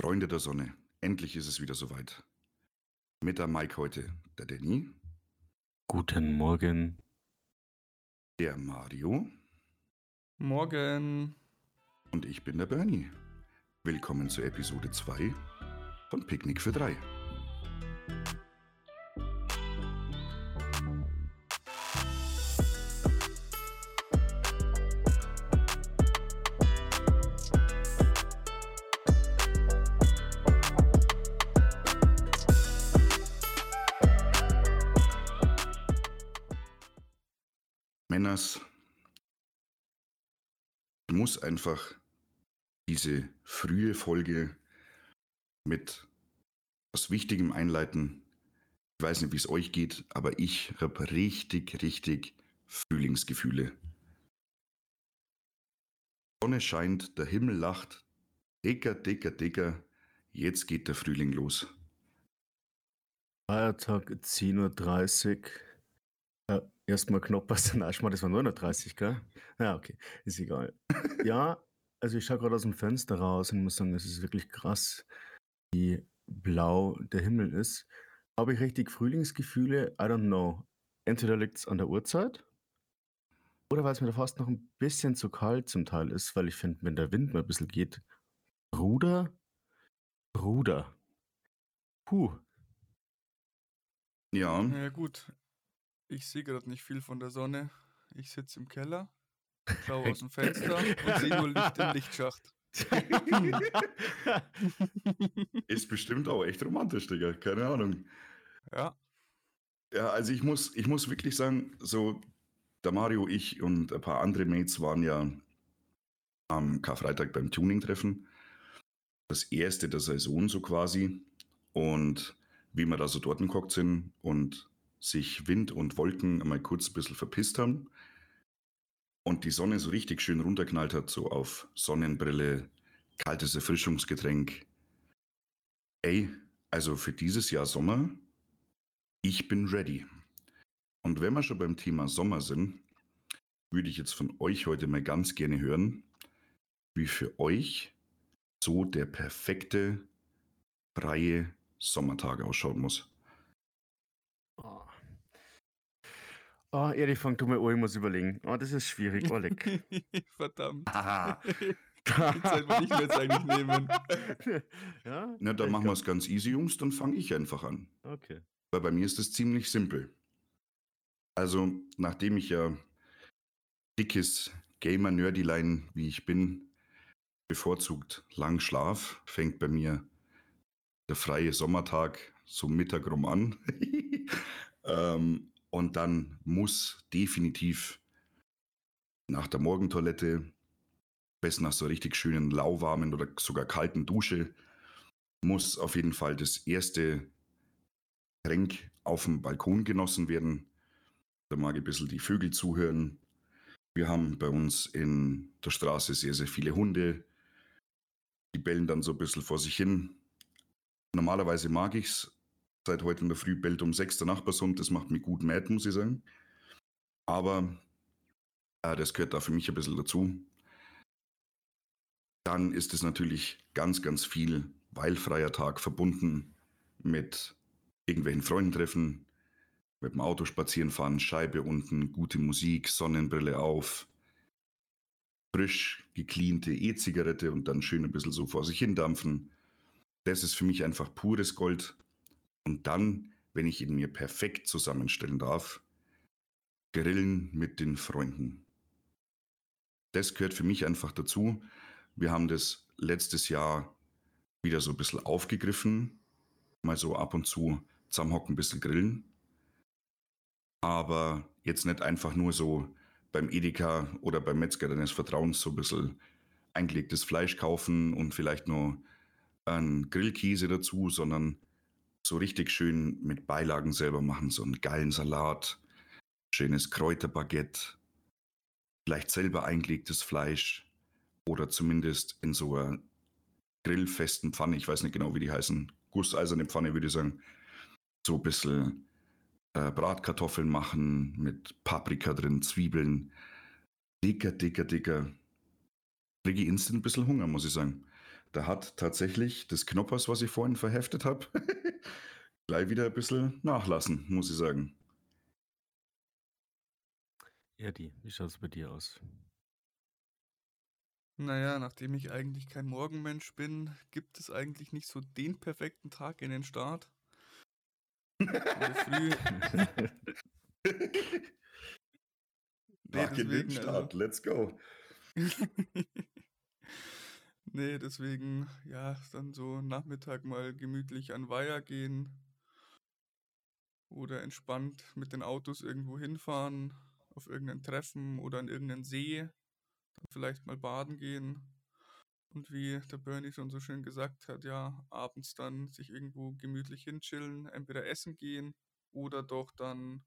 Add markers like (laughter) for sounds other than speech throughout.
Freunde der Sonne, endlich ist es wieder soweit. Mit der Mike heute, der Danny. Guten Morgen. Der Mario. Morgen. Und ich bin der Bernie. Willkommen zur Episode 2 von Picknick für 3. Jonas muss einfach diese frühe Folge mit was Wichtigem einleiten. Ich weiß nicht, wie es euch geht, aber ich habe richtig, richtig Frühlingsgefühle. Die Sonne scheint, der Himmel lacht, dicker, dicker, dicker. Jetzt geht der Frühling los. Feiertag 10.30 Uhr. Erstmal knapp was (laughs) den Arsch das war 9.30 Uhr, gell? Ja, okay, ist egal. ja, also ich schaue gerade aus dem Fenster raus und muss sagen, es ist wirklich krass, wie blau der Himmel ist. Habe ich richtig Frühlingsgefühle? I don't know. Entweder liegt es an der Uhrzeit oder weil es mir da fast noch ein bisschen zu kalt zum Teil ist, weil ich finde, wenn der Wind mal ein bisschen geht, Bruder, Bruder. Puh. Ja, Ja gut, ich sehe gerade nicht viel von der Sonne. Ich sitze im Keller, schaue aus dem Fenster und sehe nur Licht im Lichtschacht. (laughs) ist bestimmt auch echt romantisch, Digga. Keine Ahnung. Ja, Ja, also ich muss, ich muss wirklich sagen, so der Mario, ich und ein paar andere Mates waren ja am Karfreitag beim Tuning-Treffen. Das erste der Saison so quasi. Und wie wir da so dort geguckt sind und sich Wind und Wolken einmal kurz ein bisschen verpisst haben und die Sonne so richtig schön runterknallt hat, so auf Sonnenbrille, kaltes Erfrischungsgetränk. Ey, also für dieses Jahr Sommer, ich bin ready. Und wenn wir schon beim Thema Sommer sind, würde ich jetzt von euch heute mal ganz gerne hören, wie für euch so der perfekte freie Sommertag ausschauen muss. Oh, Erich, fang du mal an, ich muss überlegen. Oh, das ist schwierig, Oleg. (laughs) verdammt. Haha. Die Zeit will ich mir jetzt eigentlich nehmen. (laughs) ja? Na, dann Ich machen wir es ganz easy, Jungs, dann fange ich einfach an. Okay. Weil bei mir ist es ziemlich simpel. Also, nachdem ich ja dickes Gamer-Nerdylein, wie ich bin, bevorzugt lang Schlaf, fängt bei mir der freie Sommertag so Mittag rum an. (laughs) ähm, und dann muss definitiv nach der Morgentoilette, besser nach so richtig schönen lauwarmen oder sogar kalten Dusche, muss auf jeden Fall das erste Getränk auf dem Balkon genossen werden. Da mag ich ein bisschen die Vögel zuhören. Wir haben bei uns in der Straße sehr, sehr viele Hunde. Die bellen dann so ein bisschen vor sich hin. Normalerweise mag ich's. Seit heute in der Früh bellt um sechs der Nachbarshund. Das macht mich gut mad, muss ich sagen. Aber äh, das gehört da für mich ein bisschen dazu. Dann ist es natürlich ganz, ganz viel, weil freier Tag verbunden mit irgendwelchen Freunden treffen, mit dem Auto spazieren fahren, Scheibe unten, gute Musik, Sonnenbrille auf, frisch gecleante E-Zigarette und dann schön ein bisschen so vor sich hin dampfen. Das ist für mich einfach pures Gold. Und dann, wenn ich ihn mir perfekt zusammenstellen darf, grillen mit den Freunden. Das gehört für mich einfach dazu. Wir haben das letztes Jahr wieder so ein bisschen aufgegriffen, mal so ab und zu zusammenhocken, ein bisschen grillen. Aber jetzt nicht einfach nur so beim Edeka oder beim Metzger deines Vertrauens so ein bisschen eingelegtes Fleisch kaufen und vielleicht nur einen Grillkäse dazu, sondern so richtig schön mit Beilagen selber machen, so einen geilen Salat, schönes Kräuterbaguette, vielleicht selber eingelegtes Fleisch oder zumindest in so einer grillfesten Pfanne, ich weiß nicht genau, wie die heißen, gusseiserne Pfanne würde ich sagen, so ein bisschen äh, Bratkartoffeln machen mit Paprika drin, Zwiebeln. Dicker, dicker, dicker. Kriege instant ein bisschen Hunger, muss ich sagen. da hat tatsächlich das Knoppers, was ich vorhin verheftet habe, (laughs) gleich wieder ein bisschen nachlassen, muss ich sagen. Erdi, wie schaut es bei dir aus? Naja, nachdem ich eigentlich kein Morgenmensch bin, gibt es eigentlich nicht so den perfekten Tag in den Start. Früh. (laughs) Nee, Tag in den deswegen, also, Start, let's go. (laughs) nee, deswegen, ja, dann so Nachmittag mal gemütlich an Weiher gehen oder entspannt mit den Autos irgendwo hinfahren, auf irgendein Treffen oder an irgendeinen See, dann vielleicht mal baden gehen. Und wie der Bernie schon so schön gesagt hat, ja, abends dann sich irgendwo gemütlich hinchillen, entweder essen gehen oder doch dann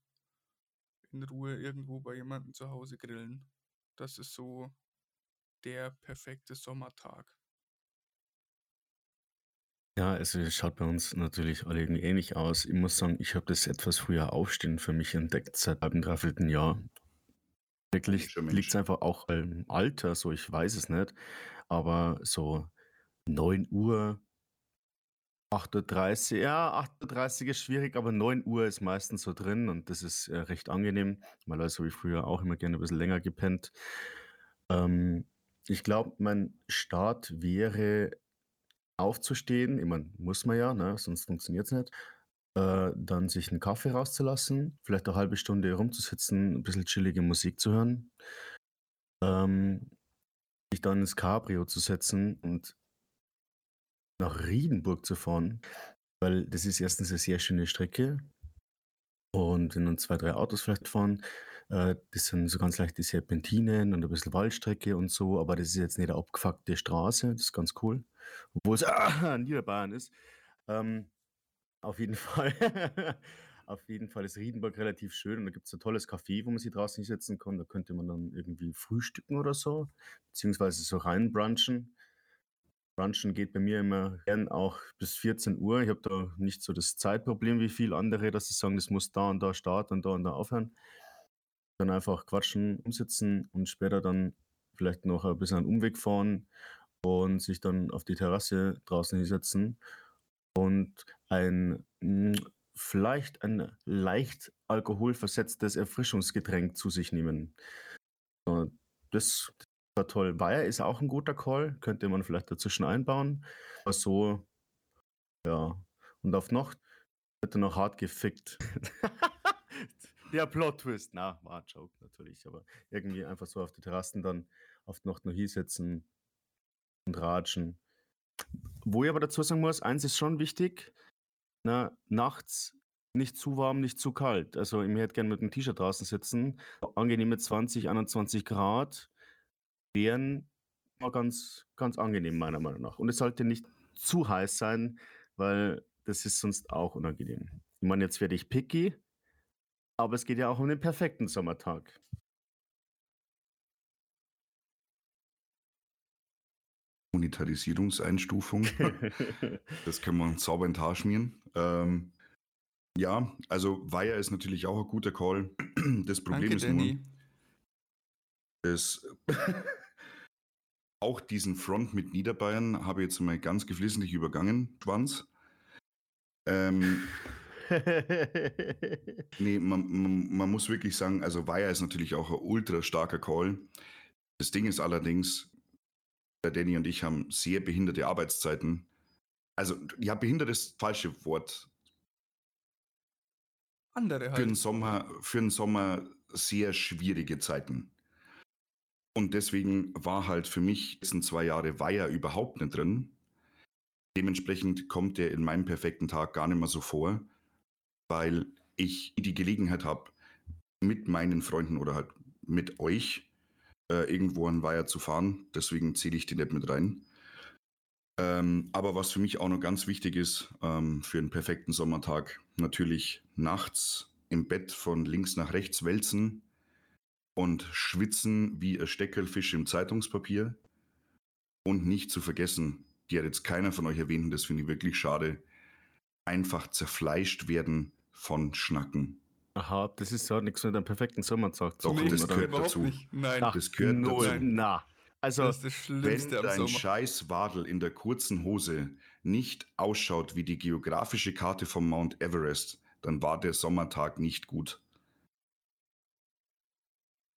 in Ruhe irgendwo bei jemandem zu Hause grillen. Das ist so der perfekte Sommertag. Ja, also es schaut bei uns natürlich alle irgendwie ähnlich aus. Ich muss sagen, ich habe das etwas früher Aufstehen für mich entdeckt, seit einem dreiviertel Jahr. Wirklich liegt es einfach auch im Alter, so ich weiß es nicht. Aber so 9 Uhr, 8.30 Uhr, ja, 8.30 Uhr ist schwierig, aber 9 Uhr ist meistens so drin und das ist äh, recht angenehm, weil also habe ich früher auch immer gerne ein bisschen länger gepennt. Ähm, ich glaube, mein Start wäre aufzustehen, ich meine, muss man ja, ne, sonst funktioniert es nicht. Äh, dann sich einen Kaffee rauszulassen, vielleicht eine halbe Stunde rumzusitzen, ein bisschen chillige Musik zu hören. Ähm, sich dann ins Cabrio zu setzen und nach Riedenburg zu fahren, weil das ist erstens eine sehr schöne Strecke und wenn dann zwei, drei Autos vielleicht fahren, äh, das sind so ganz leichte Serpentinen und ein bisschen Waldstrecke und so, aber das ist jetzt nicht eine abgefuckte Straße, das ist ganz cool, obwohl (laughs) es ah, Niederbayern ist. Ähm, auf jeden (laughs) Fall. Auf jeden Fall ist Riedenburg relativ schön und da gibt es ein tolles Café, wo man sich draußen hinsetzen kann. Da könnte man dann irgendwie frühstücken oder so, beziehungsweise so rein brunchen. Brunchen geht bei mir immer gern auch bis 14 Uhr. Ich habe da nicht so das Zeitproblem wie viele andere, dass sie sagen, das muss da und da starten und da und da aufhören. Dann einfach quatschen, umsitzen und später dann vielleicht noch ein bisschen einen Umweg fahren und sich dann auf die Terrasse draußen hinsetzen und ein mm, vielleicht ein leicht alkoholversetztes Erfrischungsgetränk zu sich nehmen. Äh, Das war toll. Weiher ist auch ein guter Call, könnte man vielleicht dazwischen einbauen. Aber so, ja. Und auf Nacht wird er noch hart gefickt. (laughs) Der Plot-Twist. Na, war ein Joke natürlich, aber irgendwie einfach so auf die Terrassen dann Nacht noch hier sitzen und ratschen. Wo ich aber dazu sagen muss, eins ist schon wichtig, na, nachts nicht zu warm, nicht zu kalt. Also ich hätte gerne mit einem T-Shirt draußen sitzen. Angenehme 20, 21 Grad wären ganz, ganz angenehm, meiner Meinung nach. Und es sollte nicht zu heiß sein, weil das ist sonst auch unangenehm. Ich meine, jetzt werde ich picky, aber es geht ja auch um den perfekten Sommertag. Monetarisierungseinstufung. (laughs) das können wir uns sauber in den Haar schmieren. Ähm, ja, also Weiher ist natürlich auch ein guter Call. (clears throat) Das Problem Danke, ist Danny. nur, dass auch diesen Front mit Niederbayern habe ich jetzt mal ganz geflissentlich übergangen, Schwanz. Ähm, (laughs) nee, man, man, man muss wirklich sagen, also Weiher ist natürlich auch ein ultra starker Call. Das Ding ist allerdings, der Danny und ich haben sehr behinderte Arbeitszeiten. Also, ja, behindert ist das falsche Wort. Andere Für den halt. Sommer, für den Sommer sehr schwierige Zeiten. Und deswegen war halt für mich die letzten zwei Jahre Weiher überhaupt nicht drin. Dementsprechend kommt der in meinem perfekten Tag gar nicht mehr so vor, weil ich die Gelegenheit habe, mit meinen Freunden oder halt mit euch äh, irgendwo an Weiher zu fahren. Deswegen zähle ich die nicht mit rein. Ähm, aber was für mich auch noch ganz wichtig ist, ähm, für einen perfekten Sommertag, natürlich nachts im Bett von links nach rechts wälzen und schwitzen wie ein Steckerlfisch im Zeitungspapier. Und nicht zu vergessen, die hat jetzt keiner von euch erwähnt, und das finde ich wirklich schade, einfach zerfleischt werden von Schnacken. Aha, das ist ja nichts mit einem perfekten Sommertag zu Doch, tun, das gehört dazu. nicht. Nein. Ach, das gehört null. dazu. Na, Also, Das ist das Wenn dein scheiß Wadel in der kurzen Hose nicht ausschaut wie die geografische Karte vom Mount Everest, dann war der Sommertag nicht gut.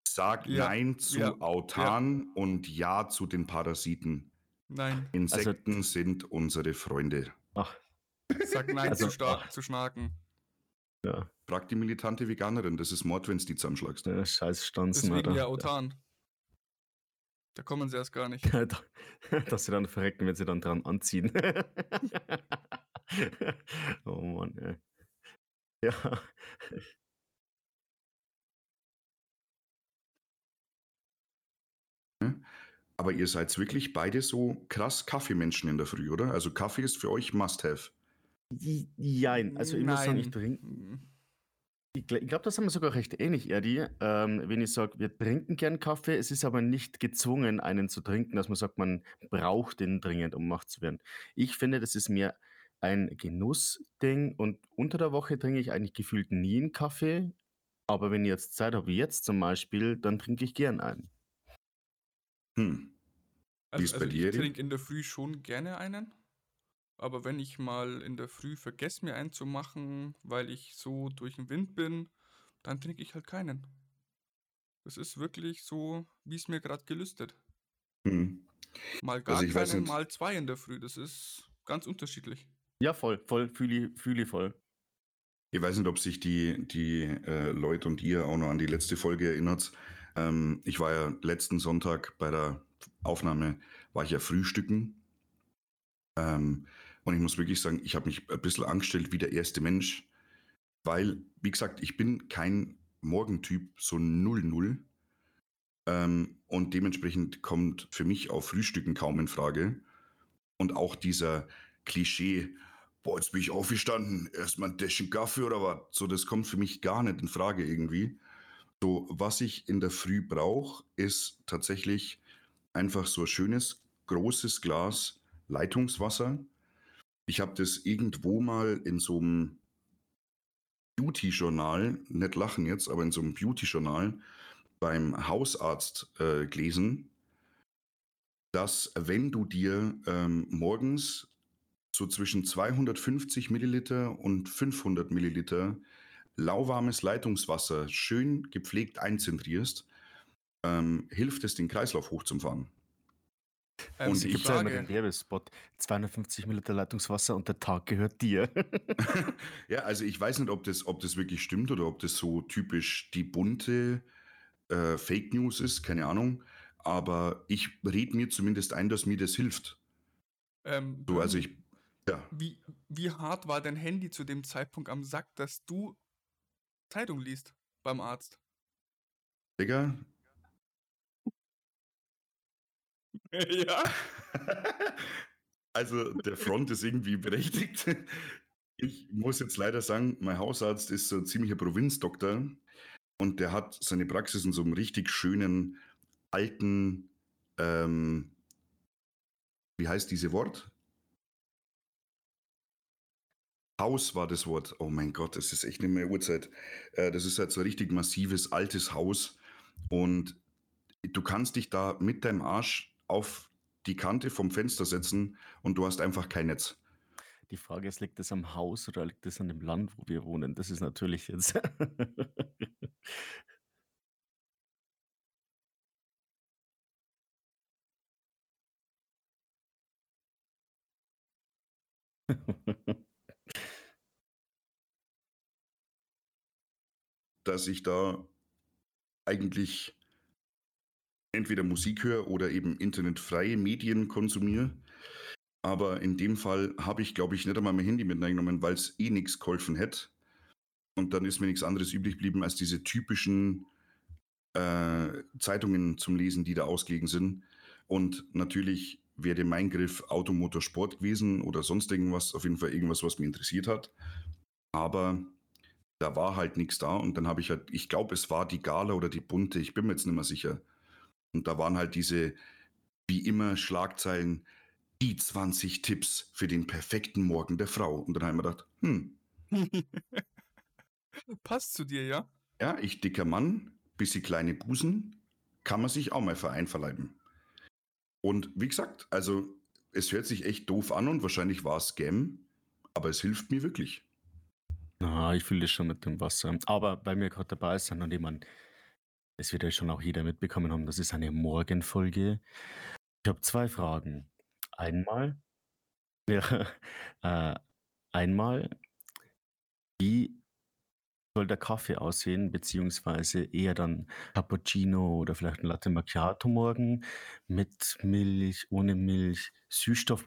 Sag Ja, Nein zu ja, Autan und Ja zu den Parasiten. Nein, Insekten sind unsere Freunde. ach, sag Nein Also, zu, ach. zu Schnaken. Ja, Frag die militante Veganerin, das ist Mord, wenn du die zusammenschlagst. der scheiß Stanzen, Deswegen Alter. ja Autan. Da kommen sie erst gar nicht. (laughs) Dass sie dann verrecken, wenn sie dann dran anziehen. (laughs) oh Mann, ey. Ja. Aber ihr seid wirklich beide so krass Kaffeemenschen in der Früh, oder? Also Kaffee ist für euch Must-Have. Jein, also ich muss sagen, ich Nein. trinke. Mm, Ich, gl- ich glaube, das haben wir sogar recht ähnlich, Erdi. Ähm, wenn ich sage, wir trinken gern Kaffee, es ist aber nicht gezwungen, einen zu trinken, dass man sagt, man braucht den dringend, um wach zu werden. Ich finde, das ist mehr ein Genussding und unter der Woche trinke ich eigentlich gefühlt nie einen Kaffee. Aber wenn ich jetzt Zeit habe, wie jetzt zum Beispiel, dann trinke ich gern einen. Hm. Wie ist Also, bei also dir, ich trinke in der Früh schon gerne einen. Aber wenn ich mal in der Früh vergesse, mir einen zu machen, weil ich so durch den Wind bin, dann trinke ich halt keinen. Das ist wirklich so, wie es mir gerade gelüstet. Hm. Mal gar Also ich weiß keinen, mal zwei in der Früh. Das ist ganz unterschiedlich. Ja, voll, voll, fühle ich, fühl ich voll. Ich weiß nicht, ob sich die, die äh, Leute und ihr auch noch an die letzte Folge erinnert. Ähm, ich war ja letzten Sonntag bei der Aufnahme, war ich ja frühstücken. Ähm, und ich muss wirklich sagen, ich habe mich ein bisschen angestellt wie der erste Mensch, weil, wie gesagt, ich bin kein Morgentyp, so 0-0. Ähm, und dementsprechend kommt für mich auch Frühstücken kaum in Frage. Und auch dieser Klischee, boah, jetzt bin ich aufgestanden, erstmal ein Täschchen Kaffee oder was. So, das kommt für mich gar nicht in Frage irgendwie. So, was ich in der Früh brauche, ist tatsächlich einfach so ein schönes, großes Glas Leitungswasser. Ich habe das irgendwo mal in so einem Beauty-Journal, nicht lachen jetzt, aber in so einem Beauty-Journal beim Hausarzt äh, gelesen, dass wenn du dir ähm, morgens so zwischen 250 Milliliter und 500 Milliliter lauwarmes Leitungswasser schön gepflegt einzentrierst, ähm, hilft es, den Kreislauf hochzufahren. Ähm, Und ich- Gibt ja immer den Werbespot. 250 Milliliter Leitungswasser und der Tag gehört dir. (laughs) (laughs) ja, also ich weiß nicht, ob das, ob das wirklich stimmt oder ob das so typisch die bunte äh, Fake News ist, keine Ahnung. Aber ich rede mir zumindest ein, dass mir das hilft. ähm, So, also ich, ja, wie, wie hart war dein Handy zu dem Zeitpunkt am Sack, dass du Zeitung liest beim Arzt? Digga. (laughs) ja. (laughs) Also der Front ist irgendwie berechtigt. (laughs) Ich muss jetzt leider sagen, mein Hausarzt ist so ein ziemlicher Provinzdoktor und der hat seine Praxis in so einem richtig schönen alten, ähm, wie heißt diese Wort? Haus war das Wort. Oh mein Gott, das ist echt nicht mehr Uhrzeit. Äh, das ist halt so ein richtig massives, altes Haus und du kannst dich da mit deinem Arsch auf die Kante vom Fenster setzen und du hast einfach kein Netz. Die Frage ist, liegt das am Haus oder liegt das an dem Land, wo wir wohnen? Das ist natürlich jetzt. (laughs) dass ich da eigentlich entweder Musik höre oder eben internetfreie Medien konsumiere. Aber in dem Fall habe ich, glaube ich, nicht einmal mein Handy mit reingenommen, weil es eh nichts geholfen hätte. Und dann ist mir nichts anderes übrig geblieben als diese typischen äh, Zeitungen zum Lesen, die da ausgelegen sind. Und natürlich wäre mein Griff Automotor Sport gewesen oder sonst irgendwas, auf jeden Fall irgendwas, was mich interessiert hat. Aber da war halt nichts da und dann habe ich halt, ich glaube, es war die Gala oder die Bunte, ich bin mir jetzt nicht mehr sicher. Und da waren halt diese, wie immer, Schlagzeilen, die 20 Tipps für den perfekten Morgen der Frau. Und dann habe ich mir gedacht, hm, (laughs) Passt zu dir, ja? ja, ich dicker Mann, bisschen kleine Busen, kann man sich auch mal für einverleiben. Und wie gesagt, also es hört sich echt doof an und wahrscheinlich war es Scam, aber es hilft mir wirklich. Na, ich fühle das schon mit dem Wasser. Aber weil wir gerade dabei sind und ich das wird ja schon auch jeder mitbekommen haben, das ist eine Morgenfolge. Ich habe zwei Fragen. Einmal, (laughs) ja, äh, einmal, wie soll der Kaffee aussehen, beziehungsweise eher dann Cappuccino oder vielleicht ein Latte Macchiato morgen mit Milch, ohne Milch, Süßstoff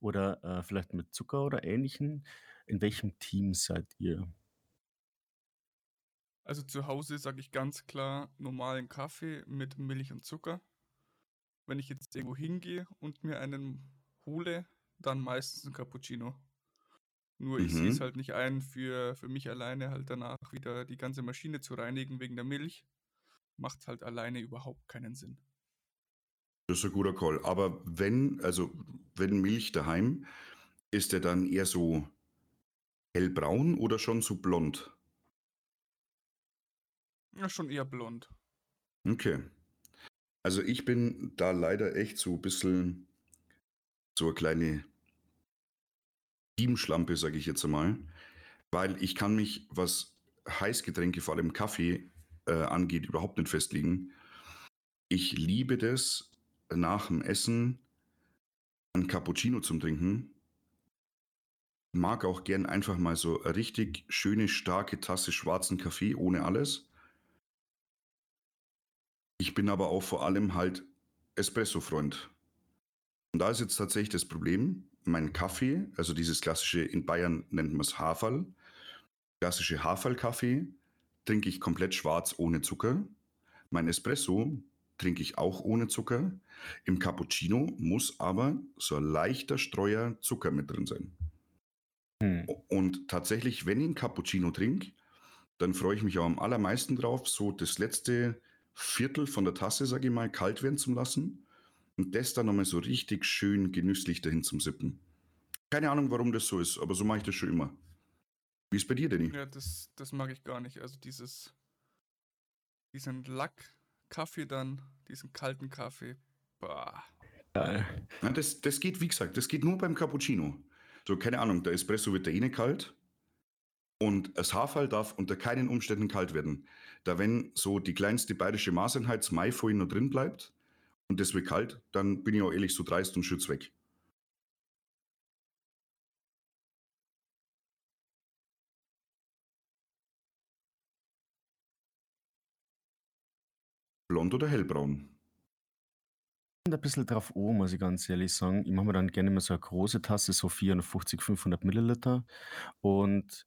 oder äh, vielleicht mit Zucker oder ähnlichen. In welchem Team seid ihr? Also zu Hause sage ich ganz klar normalen Kaffee mit Milch und Zucker. Wenn ich jetzt irgendwo hingehe und mir einen hole, dann meistens ein Cappuccino. Nur ich sehe es Mhm. halt nicht ein, für, für mich alleine halt danach wieder die ganze Maschine zu reinigen wegen der Milch. Macht halt alleine überhaupt keinen Sinn. Das ist ein guter Call. Aber wenn, also wenn Milch daheim, ist der dann eher so hellbraun oder schon so blond? Ja, schon eher blond. Okay. Also ich bin da leider echt so ein bisschen so eine kleine Teamschlampe, sage ich jetzt einmal, weil ich kann mich, was Heißgetränke, vor allem Kaffee äh, angeht, überhaupt nicht festlegen. Ich liebe das, nach dem Essen ein Cappuccino zum Trinken. Mag auch gern einfach mal so eine richtig schöne, starke Tasse schwarzen Kaffee ohne alles. Ich bin aber auch vor allem halt Espresso-Freund. Und da ist jetzt tatsächlich das Problem, mein Kaffee, also dieses klassische, in Bayern nennt man es Haferl, klassische Haferl-Kaffee, trinke ich komplett schwarz ohne Zucker. Mein Espresso trinke ich auch ohne Zucker. Im Cappuccino muss aber so ein leichter Streuer Zucker mit drin sein. Hm. Und tatsächlich, wenn ich einen Cappuccino trinke, dann freue ich mich auch am allermeisten drauf, so das letzte Viertel von der Tasse, sage ich mal, kalt werden zu lassen und das dann nochmal so richtig schön genüsslich dahin zum Sippen. Keine Ahnung, warum das so ist, aber so mache ich das schon immer. Wie ist bei dir, Danny? Ja, das, das mag ich gar nicht. Also dieses, diesen Lack-Kaffee dann, diesen kalten Kaffee. Bah. Geil. Ja, das, das geht, wie gesagt, das geht nur beim Cappuccino. So, keine Ahnung, der Espresso wird da eh nicht kalt. Und das Haferl darf unter keinen Umständen kalt werden. Da wenn so die kleinste bayerische Maßeinheit das Mai vorhin noch drin bleibt und das wird kalt, dann bin ich auch ehrlich so dreist und schütz weg. Blond oder hellbraun? ein bisschen drauf an, muss ich ganz ehrlich sagen. Ich mache mir dann gerne mal so eine große Tasse, so 450, 500 Milliliter. Und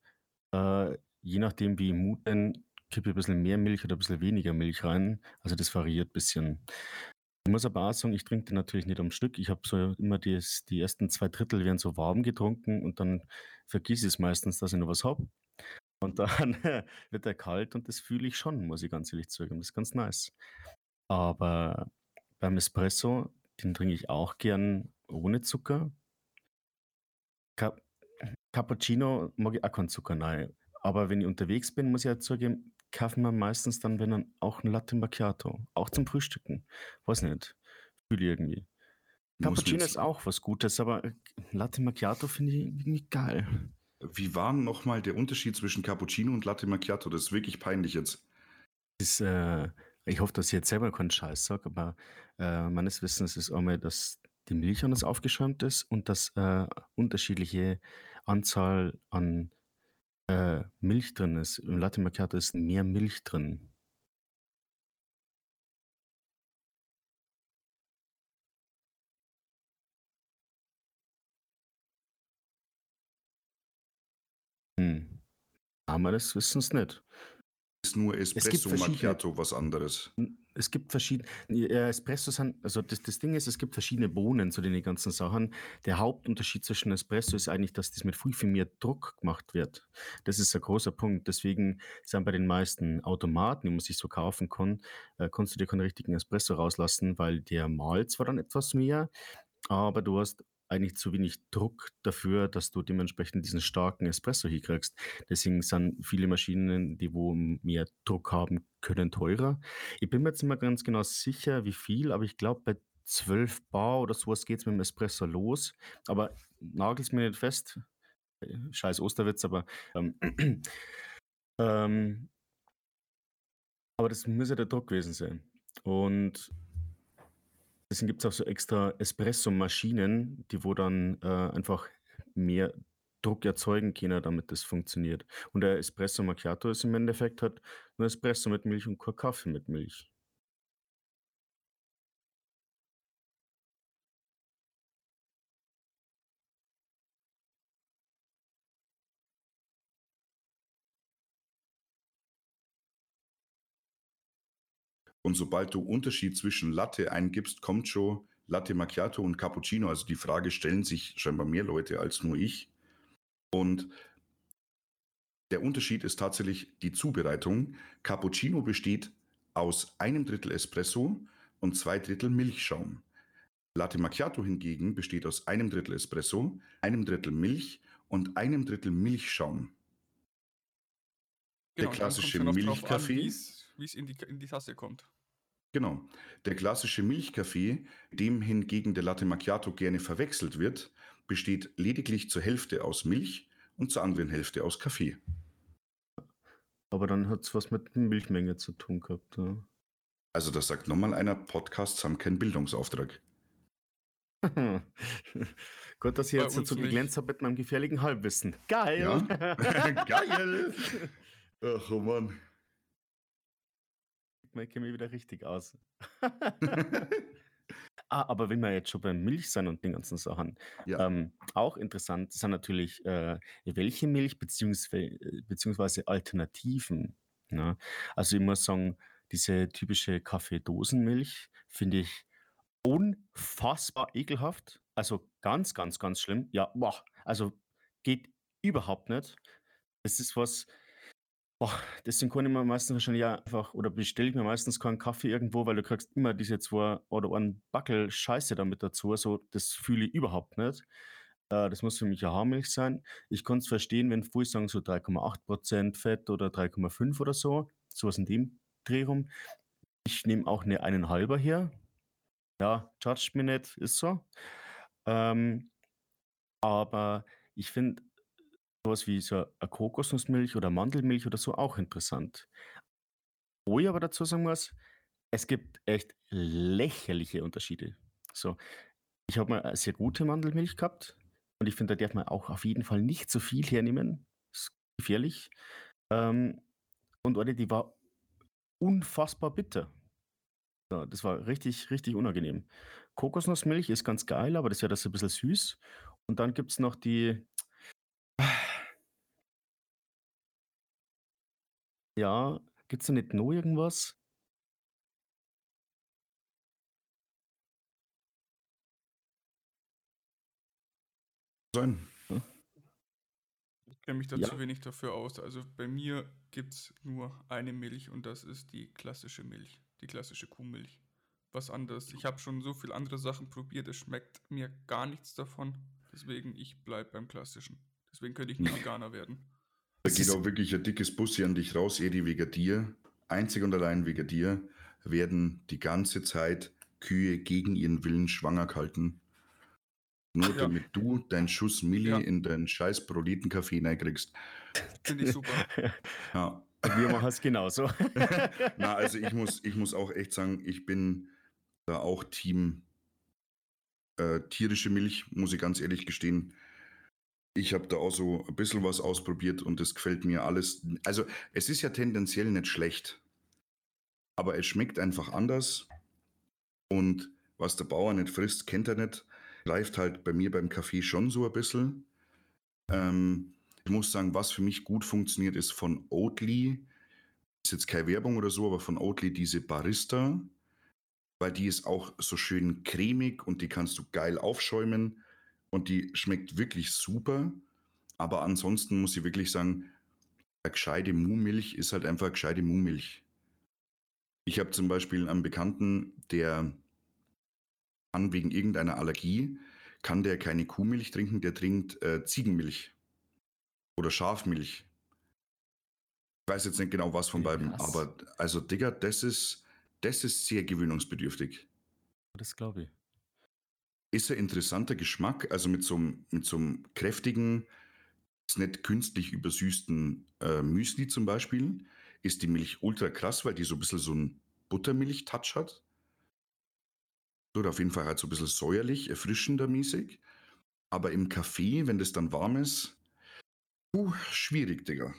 äh, je nachdem, wie Mut bin, kippe ich ein bisschen mehr Milch oder ein bisschen weniger Milch rein. Also das variiert ein bisschen. Ich muss aber auch sagen, ich trinke den natürlich nicht am Stück. Ich habe so immer das, die ersten zwei Drittel werden so warm getrunken und dann vergesse ich es meistens, dass ich noch was habe. Und (laughs) dann wird er kalt und das fühle ich schon, muss ich ganz ehrlich zugeben. Das ist ganz nice. Aber beim Espresso, den trinke ich auch gern ohne Zucker. Cap Cappuccino mag ich auch keinen Zucker rein. Aber wenn ich unterwegs bin, muss ich halt zugeben, kaufen wir meistens dann, wenn dann auch ein Latte Macchiato. Auch zum Frühstücken. Weiß nicht. Fühle ich irgendwie. Cappuccino ist auch was Gutes, aber äh, Latte Macchiato finde ich irgendwie geil. Wie war nochmal der Unterschied zwischen Cappuccino und Latte Macchiato? Das ist wirklich peinlich jetzt. Das ist, äh, ich hoffe, dass ich jetzt selber keinen Scheiß sage, aber äh, meines Wissens ist einmal, dass die Milch anders aufgeschäumt ist und dass äh, unterschiedliche Anzahl an äh, Milch drin ist. Im Latte Macchiato ist mehr Milch drin. Hm. Aber meines Wissens nicht. Ist nur gibt Espresso verschiedene- Macchiato was anderes. Es gibt verschiedene, ja, Espresso sind, also das, das Ding ist, es gibt verschiedene Bohnen zu den ganzen Sachen. Der Hauptunterschied zwischen Espresso ist eigentlich, dass das mit viel, viel mehr Druck gemacht wird. Das ist ein großer Punkt. Deswegen sind bei den meisten Automaten, die man sich so kaufen kann, äh, kannst du dir keinen richtigen Espresso rauslassen, weil der malt zwar dann etwas mehr, aber du hast eigentlich zu wenig Druck dafür, dass du dementsprechend diesen starken Espresso hinkriegst. Deswegen sind viele Maschinen, die wo mehr Druck haben, können teurer. Ich bin mir jetzt nicht mehr ganz genau sicher, wie viel, aber ich glaube, bei 12 Bar oder sowas geht es mit dem Espresso los. Aber nagel's mir nicht fest. Scheiß Osterwitz, aber ähm, (clears throat) ähm, aber das muss ja der Druck gewesen sein. Und deswegen gibt es auch so extra Espresso-Maschinen, die wo dann äh, einfach mehr Druck erzeugen können, damit das funktioniert. Und der Espresso Macchiato ist im Endeffekt halt nur Espresso mit Milch und kein Kaffee mit Milch. Und sobald du Unterschied zwischen Latte eingibst, kommt schon Latte Macchiato und Cappuccino. Also die Frage stellen sich scheinbar mehr Leute als nur ich. Und der Unterschied ist tatsächlich die Zubereitung. Cappuccino besteht aus einem Drittel Espresso und zwei Drittel Milchschaum. Latte Macchiato hingegen besteht aus einem Drittel Espresso, einem Drittel Milch und einem Drittel Milchschaum. Genau, der klassische Milchkaffee. Wie es in die, in die Tasse kommt. Genau. Der klassische Milchkaffee, dem hingegen der Latte Macchiato gerne verwechselt wird, besteht lediglich zur Hälfte aus Milch und zur anderen Hälfte aus Kaffee. Aber dann hat es was mit Milchmenge zu tun gehabt. Ja. Also das sagt nochmal einer, Podcasts haben keinen Bildungsauftrag. (laughs) Gut, dass ich jetzt dazu geglänzt habe mit meinem gefährlichen Halbwissen. Geil! Ja? (laughs) (laughs) Geil! Ach, oh Mann. Ich kenne mich wieder richtig aus. (laughs) Ah, aber wenn wir jetzt schon beim Milch sind und den ganzen Sachen, Ja. ähm, auch interessant sind natürlich, äh, welche Milch beziehungsweise, äh, beziehungsweise Alternativen. Ne? Also ich muss sagen, diese typische Kaffeedosenmilch finde ich unfassbar ekelhaft. Also ganz, ganz, ganz schlimm. Ja, boah, also geht überhaupt nicht. Das ist was, Boah, deswegen kann ich mir meistens wahrscheinlich einfach oder bestelle ich mir meistens keinen Kaffee irgendwo, weil du kriegst immer diese zwei oder einen Backel Scheiße damit dazu. So, das fühle ich überhaupt nicht. Äh, das muss für mich ja Haarmilch sein. Ich kann es verstehen, wenn viele sagen, so 3,8% Fett oder 3,5 oder so. Sowas in dem Dreh rum. Ich nehme auch eine eineinhalber her. Ja, judge me nicht, ist so. Ähm, aber ich finde, sowas wie so eine Kokosnussmilch oder Mandelmilch oder so auch interessant. Wo ich aber dazu sagen muss, es gibt echt lächerliche Unterschiede. So, ich habe mal eine sehr gute Mandelmilch gehabt und ich finde, da darf man auch auf jeden Fall nicht so viel hernehmen. Das ist gefährlich. Ähm, und eine, die war unfassbar bitter. Ja, das war richtig, richtig unangenehm. Kokosnussmilch ist ganz geil, aber das wäre das ein bisschen süß. Und dann gibt es noch die, Ja, gibt's da nicht noch irgendwas? Sein. Hm? Ich kenne mich da Ja. zu wenig dafür aus. Also bei mir gibt es nur eine Milch und das ist die klassische Milch, die klassische Kuhmilch. Was anderes. Ich habe schon so viele andere Sachen probiert, es schmeckt mir gar nichts davon. Deswegen, ich bleibe beim klassischen. Deswegen könnte ich nie Ja. Veganer werden. Da Es geht auch wirklich ein dickes Bussi an dich raus, Edi, wegen dir. Einzig und allein wegen dir werden die ganze Zeit Kühe gegen ihren Willen schwanger gehalten. Nur Ja. damit du deinen Schuss Milli Ja. in deinen scheiß Proleten-Kaffee reinkriegst. Finde ich super. (laughs) Ja. Wir machen es genauso. (laughs) Na, also ich muss, ich muss auch echt sagen, ich bin da auch Team äh, tierische Milch, muss ich ganz ehrlich gestehen. Ich habe da auch so ein bisschen was ausprobiert und das gefällt mir alles. Also es ist ja tendenziell nicht schlecht, aber es schmeckt einfach anders und was der Bauer nicht frisst, kennt er nicht. Greift halt bei mir beim Kaffee schon so ein bisschen. Ähm, ich muss sagen, was für mich gut funktioniert, ist von Oatly ist jetzt keine Werbung oder so, aber von Oatly diese Barista, weil die ist auch so schön cremig und die kannst du geil aufschäumen und die schmeckt wirklich super. Aber ansonsten muss ich wirklich sagen, eine gescheite Muhmilch ist halt einfach eine gescheite Muhmilch. Ich habe zum Beispiel einen Bekannten, der kann wegen irgendeiner Allergie, kann der keine Kuhmilch trinken, der trinkt äh, Ziegenmilch oder Schafmilch. Ich weiß jetzt nicht genau, was von beiden, Krass. aber also Digga, das ist, das ist sehr gewöhnungsbedürftig. Das glaube ich. Ist ein interessanter Geschmack, also mit so einem, mit so einem kräftigen, nicht künstlich übersüßten äh, Müsli zum Beispiel, ist die Milch ultra krass, weil die so ein bisschen so einen Buttermilch-Touch hat. Oder auf jeden Fall halt so ein bisschen säuerlich, erfrischender mäßig. Aber im Kaffee, wenn das dann warm ist, uh, schwierig, Digga.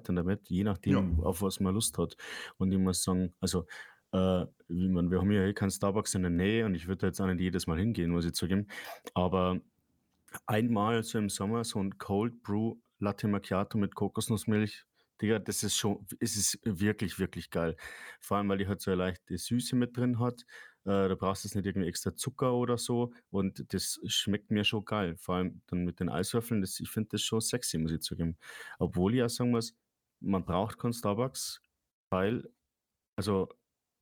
Dann damit, je nachdem, Ja. auf was man Lust hat. Und ich muss sagen, also, äh, wie man, wir haben ja eh keinen Starbucks in der Nähe und ich würde da jetzt auch nicht jedes Mal hingehen, muss ich zugeben. Aber einmal so im Sommer so ein Cold Brew Latte Macchiato mit Kokosnussmilch, Digga, das ist schon, es ist wirklich, wirklich geil. Vor allem, weil die halt so eine leichte Süße mit drin hat. Äh, da brauchst du jetzt nicht irgendwie extra Zucker oder so. Und das schmeckt mir schon geil. Vor allem dann mit den Eiswürfeln, das, ich finde das schon sexy, muss ich zugeben. Obwohl ich auch sagen muss, man braucht keinen Starbucks, weil, also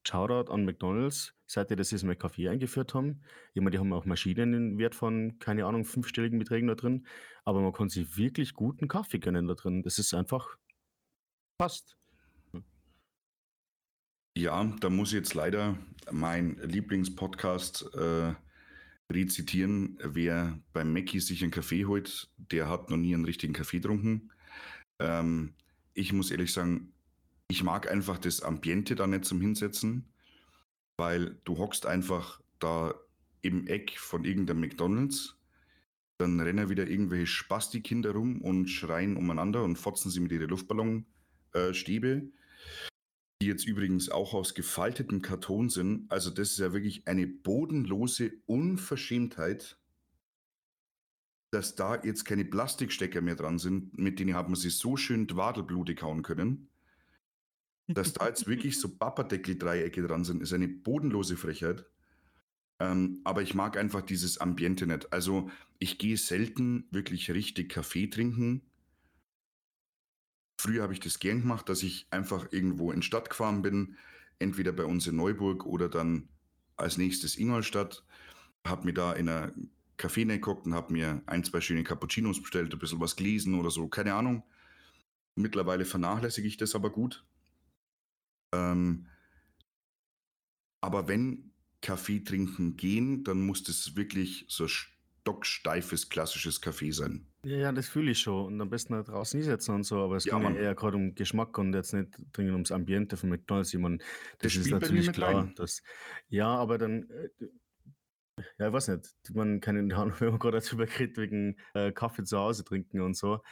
Shoutout an McDonalds, seit die das jetzt mit Kaffee eingeführt haben. Ich meine, die haben auch Maschinen im Wert von, keine Ahnung, fünfstelligen Beträgen da drin. Aber man kann sich wirklich guten Kaffee gönnen da drin. Das ist einfach passt. Ja, da muss ich jetzt leider mein Lieblingspodcast äh, rezitieren. Wer beim Mackie sich einen Kaffee holt, der hat noch nie einen richtigen Kaffee getrunken. Ähm, ich muss ehrlich sagen, ich mag einfach das Ambiente da nicht zum Hinsetzen, weil du hockst einfach da im Eck von irgendeinem McDonalds, dann rennen wieder irgendwelche Spasti-Kinder rum und schreien umeinander und fotzen sie mit ihren Luftballonstäbe, die jetzt übrigens auch aus gefaltetem Karton sind. Also das ist ja wirklich eine bodenlose Unverschämtheit, dass da jetzt keine Plastikstecker mehr dran sind, mit denen hat man sich so schön Dwadelblute kauen können. Dass da jetzt wirklich so Papperdeckel-Dreiecke dran sind, ist eine bodenlose Frechheit. Ähm, aber ich mag einfach dieses Ambiente nicht. Also ich gehe selten wirklich richtig Kaffee trinken. Früher habe ich das gern gemacht, dass ich einfach irgendwo in Stadt gefahren bin, entweder bei uns in Neuburg oder dann als nächstes Ingolstadt, habe mir da in einer Café geguckt und habe mir ein, zwei schöne Cappuccinos bestellt, ein bisschen was gelesen oder so, keine Ahnung. Mittlerweile vernachlässige ich das aber gut. Ähm, aber wenn Kaffee trinken gehen, dann muss das wirklich so stocksteifes, klassisches Kaffee sein. Ja, ja, das fühle ich schon. Und am besten halt draußen hinsetzen und so, aber es Ja, geht ja eher gerade um Geschmack und jetzt nicht dringend ums Ambiente von McDonalds. Ich meine, Das das ist natürlich klar. Dass, ja, aber dann, äh, ja, ich weiß nicht, man kann in Ahnung, wenn man gerade darüber redet, wegen äh, Kaffee zu Hause trinken und so.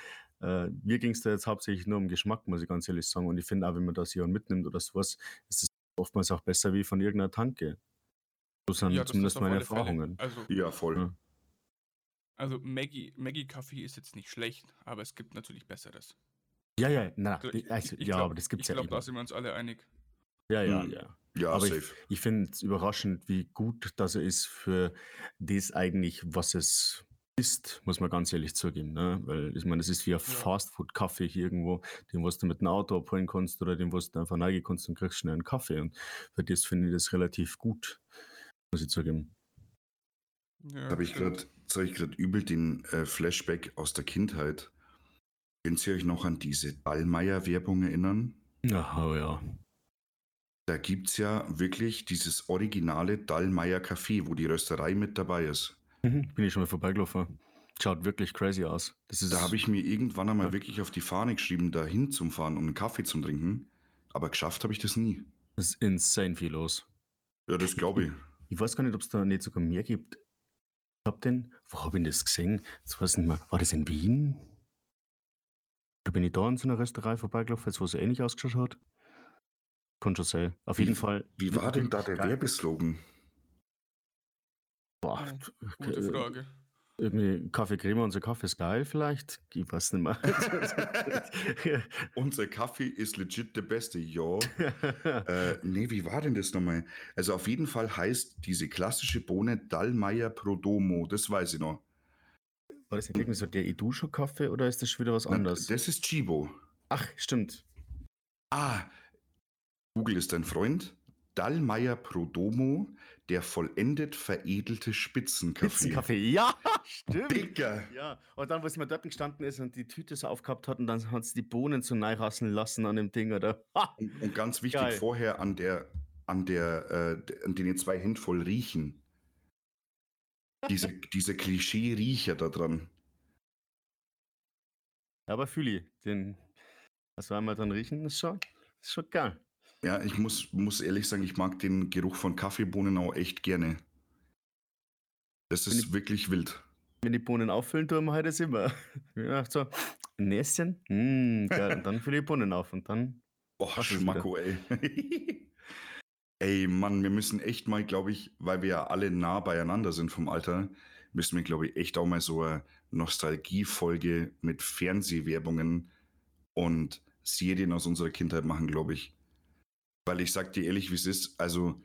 Äh, mir ging es da jetzt hauptsächlich nur um Geschmack, muss ich ganz ehrlich sagen. Und ich finde auch, wenn man das hier mitnimmt oder sowas, ist es oftmals auch besser wie von irgendeiner Tanke. So sind Ja, zumindest meine. Erfahrungen. Also, Ja, voll. Ja. also Maggie, Maggie Kaffee ist jetzt nicht schlecht, aber es gibt natürlich Besseres. Ja, ja, na, Also, die- also, ich ja, glaub- aber das gibt's Ich ja glaube, immer. da sind wir uns alle einig. Ja, ja, Mhm. ja. Ja, Aber ich, safe. ich finde es überraschend, wie gut das er ist für das eigentlich, was es ist, muss man ganz ehrlich zugeben. Ne? Weil ich meine, es ist wie ein Fastfood-Kaffee hier irgendwo, den was du mit dem Auto abholen kannst oder den was du einfach reingehen kannst und kriegst schnell einen Kaffee. Und für das finde ich das relativ gut, muss ich zugeben. Ja, ich gerade, habe ich gerade übel den äh, Flashback aus der Kindheit. Könnt ihr euch noch an diese Ballmeier-Werbung erinnern? Ach, oh ja. Da gibt es ja wirklich dieses originale Dallmayr Café, wo die Rösterei mit dabei ist. Mhm, Bin ich schon mal vorbeigelaufen. Schaut wirklich crazy aus. Da habe ich mir irgendwann einmal Ja. wirklich auf die Fahne geschrieben, da hinzufahren und einen Kaffee zu trinken. Aber geschafft habe ich das nie. das ist insane viel los. Ja, das glaube ich. Ich weiß gar nicht, ob es da nicht sogar mehr gibt. Ich hab den, wo habe ich das gesehen? Jetzt weiß ich nicht mehr. War das in Wien? Oder bin ich da in so einer Rösterei vorbeigelaufen, wo es so ähnlich ausgeschaut hat? Sein. Auf Wie- jeden Fall. Wie war denn da der. Werbeslogan? Boah, Gute äh, Frage. irgendwie Kaffee Creme, unser Kaffee ist geil vielleicht? Ich weiß nicht mehr. (laughs) Unser Kaffee ist legit der beste, ja. (laughs) Äh, nee, wie war denn das nochmal? Also auf jeden Fall heißt diese klassische Bohne Dallmayr Prodomo, das weiß ich noch. War das nicht irgendwie so der Idusho-Kaffee oder ist das schon wieder was Na, anderes? Das ist Chibo. Ach, stimmt. Ah, Google ist dein Freund. Dallmayr Prodomo, der vollendet veredelte Spitzenkaffee. Spitzenkaffee, ja, (laughs) stimmt. Digga. Ja, und dann, was man dort gestanden ist und die Tüte so aufgehabt hat und dann hat es die Bohnen so neirassen lassen an dem Ding, oder? Ha! Und, und ganz wichtig, Geil. vorher an der, an der, äh, an den zwei Händen voll riechen. Diese, (laughs) diese Klischee-Riecher da dran. Aber Füli, den, was wir einmal dran riechen, ist schon, ist schon geil. Ja, ich muss, muss ehrlich sagen, ich mag den Geruch von Kaffeebohnen auch echt gerne. Das ist ich- wirklich wild. Wenn die Bohnen auffüllen, tun wir heute das immer. Ja, so, ein Näschen, mm, geil. Und dann fülle ich die Bohnen auf und dann, ist Schmacko, ey. (laughs) ey, Mann, wir müssen echt mal, glaube ich, weil wir ja alle nah beieinander sind vom Alter, müssen wir, glaube ich, echt auch mal so eine Nostalgiefolge mit Fernsehwerbungen und Serien aus unserer Kindheit machen, glaube ich. Weil ich sag dir ehrlich, wie es ist, also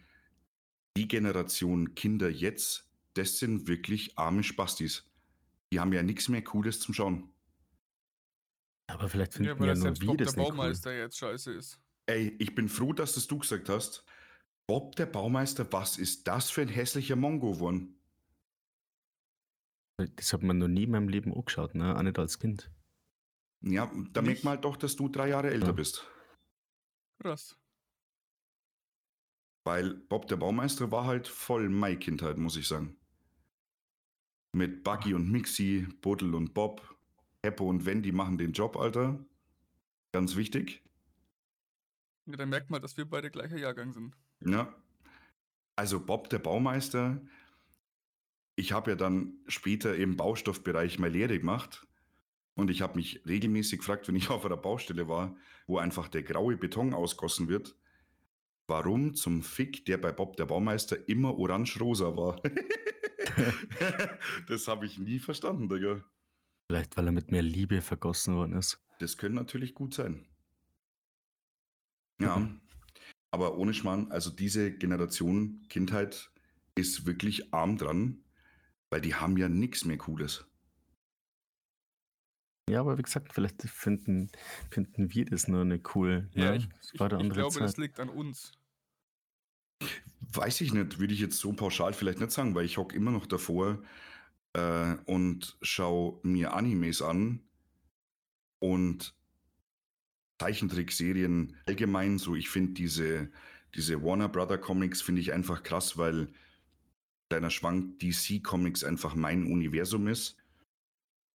die Generation Kinder jetzt, das sind wirklich arme Spastis. Die haben ja nichts mehr Cooles zum Schauen. aber vielleicht Ja, finden weil ja, ja nur wir Bob der das nicht cool. Baumeister jetzt scheiße ist. Ey, ich bin froh, dass das du gesagt hast. Bob der Baumeister, was ist das für ein hässlicher Mongo geworden? Das hat man noch nie in meinem Leben angeschaut, ne? auch nicht als Kind. Ja, da merkt man halt doch, dass du drei Jahre älter Ja. bist. Krass. Weil Bob der Baumeister war halt voll meine Kindheit, muss ich sagen. Mit Buggy und Mixi, Buddel und Bob, Heppo und Wendy machen den Job, Alter. Ganz wichtig. Ja, dann merkt man, dass wir beide gleicher Jahrgang sind. Ja. Also Bob der Baumeister. Ich habe ja dann später im Baustoffbereich meine Lehre gemacht. Und ich habe mich regelmäßig gefragt, wenn ich (laughs) auf einer Baustelle war, wo einfach der graue Beton ausgossen wird, warum zum Fick der bei Bob der Baumeister immer orange-rosa war. (laughs) das habe ich nie verstanden, Digga. Vielleicht, weil er mit mehr Liebe vergossen worden ist. Das könnte natürlich gut sein. Ja, Mhm. aber ohne Schmarrn, also diese Generation Kindheit ist wirklich arm dran, weil die haben ja nichts mehr Cooles. Ja, aber wie gesagt, vielleicht finden, finden wir das nur nicht cool. Ja, ne? ich, ich, eine ich glaube, das Zeit. liegt an uns. Weiß ich nicht, würde ich jetzt so pauschal vielleicht nicht sagen, weil ich hocke immer noch davor äh, und schaue mir Animes an und Zeichentrickserien allgemein so. Ich finde diese, diese Warner Brother Comics finde ich einfach krass, weil kleiner Schwank DC Comics einfach mein Universum ist.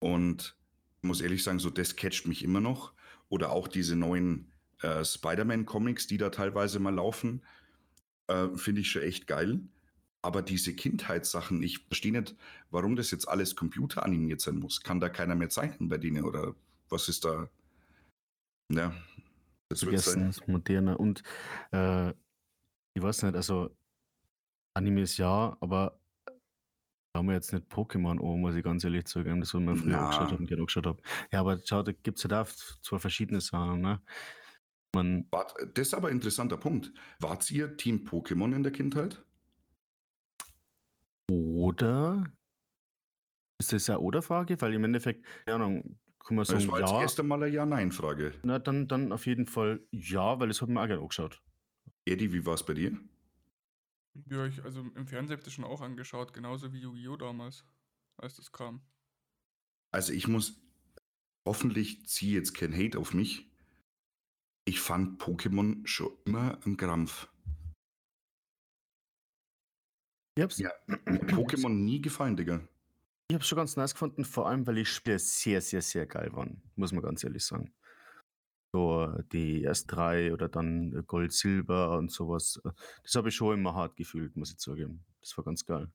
Und muss ehrlich sagen, so das catcht mich immer noch. Oder auch diese neuen äh, Spider-Man Comics, die da teilweise mal laufen, äh, finde ich schon echt geil. Aber diese Kindheitssachen, ich verstehe nicht, warum das jetzt alles computeranimiert sein muss. Kann da keiner mehr zeichnen bei denen oder was ist da? Ja, das wird sein. ist moderner. Und äh, ich weiß nicht, also Animes ja, aber haben wir jetzt nicht Pokémon an, muss ich ganz ehrlich zugeben, das, was wir früher Na. angeschaut haben, gerne angeschaut haben. Ja, aber schau, da gibt es halt auch zwei verschiedene Sachen, ne? Man, Wart, das ist aber ein interessanter Punkt. Wart ihr Team Pokémon in der Kindheit? oder ist das eine Oder-Frage? Weil im Endeffekt, keine Ahnung, kann man Das sagen, war jetzt ja, erst einmal eine Ja-Nein-Frage. na, dann, dann auf jeden Fall ja, weil das hat man auch gerne angeschaut. Eddie, wie war es bei dir? Ja, ich, also im Fernsehen habe ich das schon auch angeschaut, genauso wie Yu-Gi-Oh! damals, als das kam. Also ich muss, hoffentlich ziehe jetzt kein Hate auf mich. Ich fand Pokémon schon immer ein Krampf. Ich hab's, Ja. (clears throat) Pokémon nie gefallen, Digga. Ich habe es schon ganz nice gefunden, vor allem, weil die Spiele sehr, sehr, sehr geil waren, muss man ganz ehrlich sagen. So äh, die erst drei oder dann äh, Gold, Silber und sowas. äh, Das habe ich schon immer hart gefühlt, muss ich zugeben. Das war ganz geil.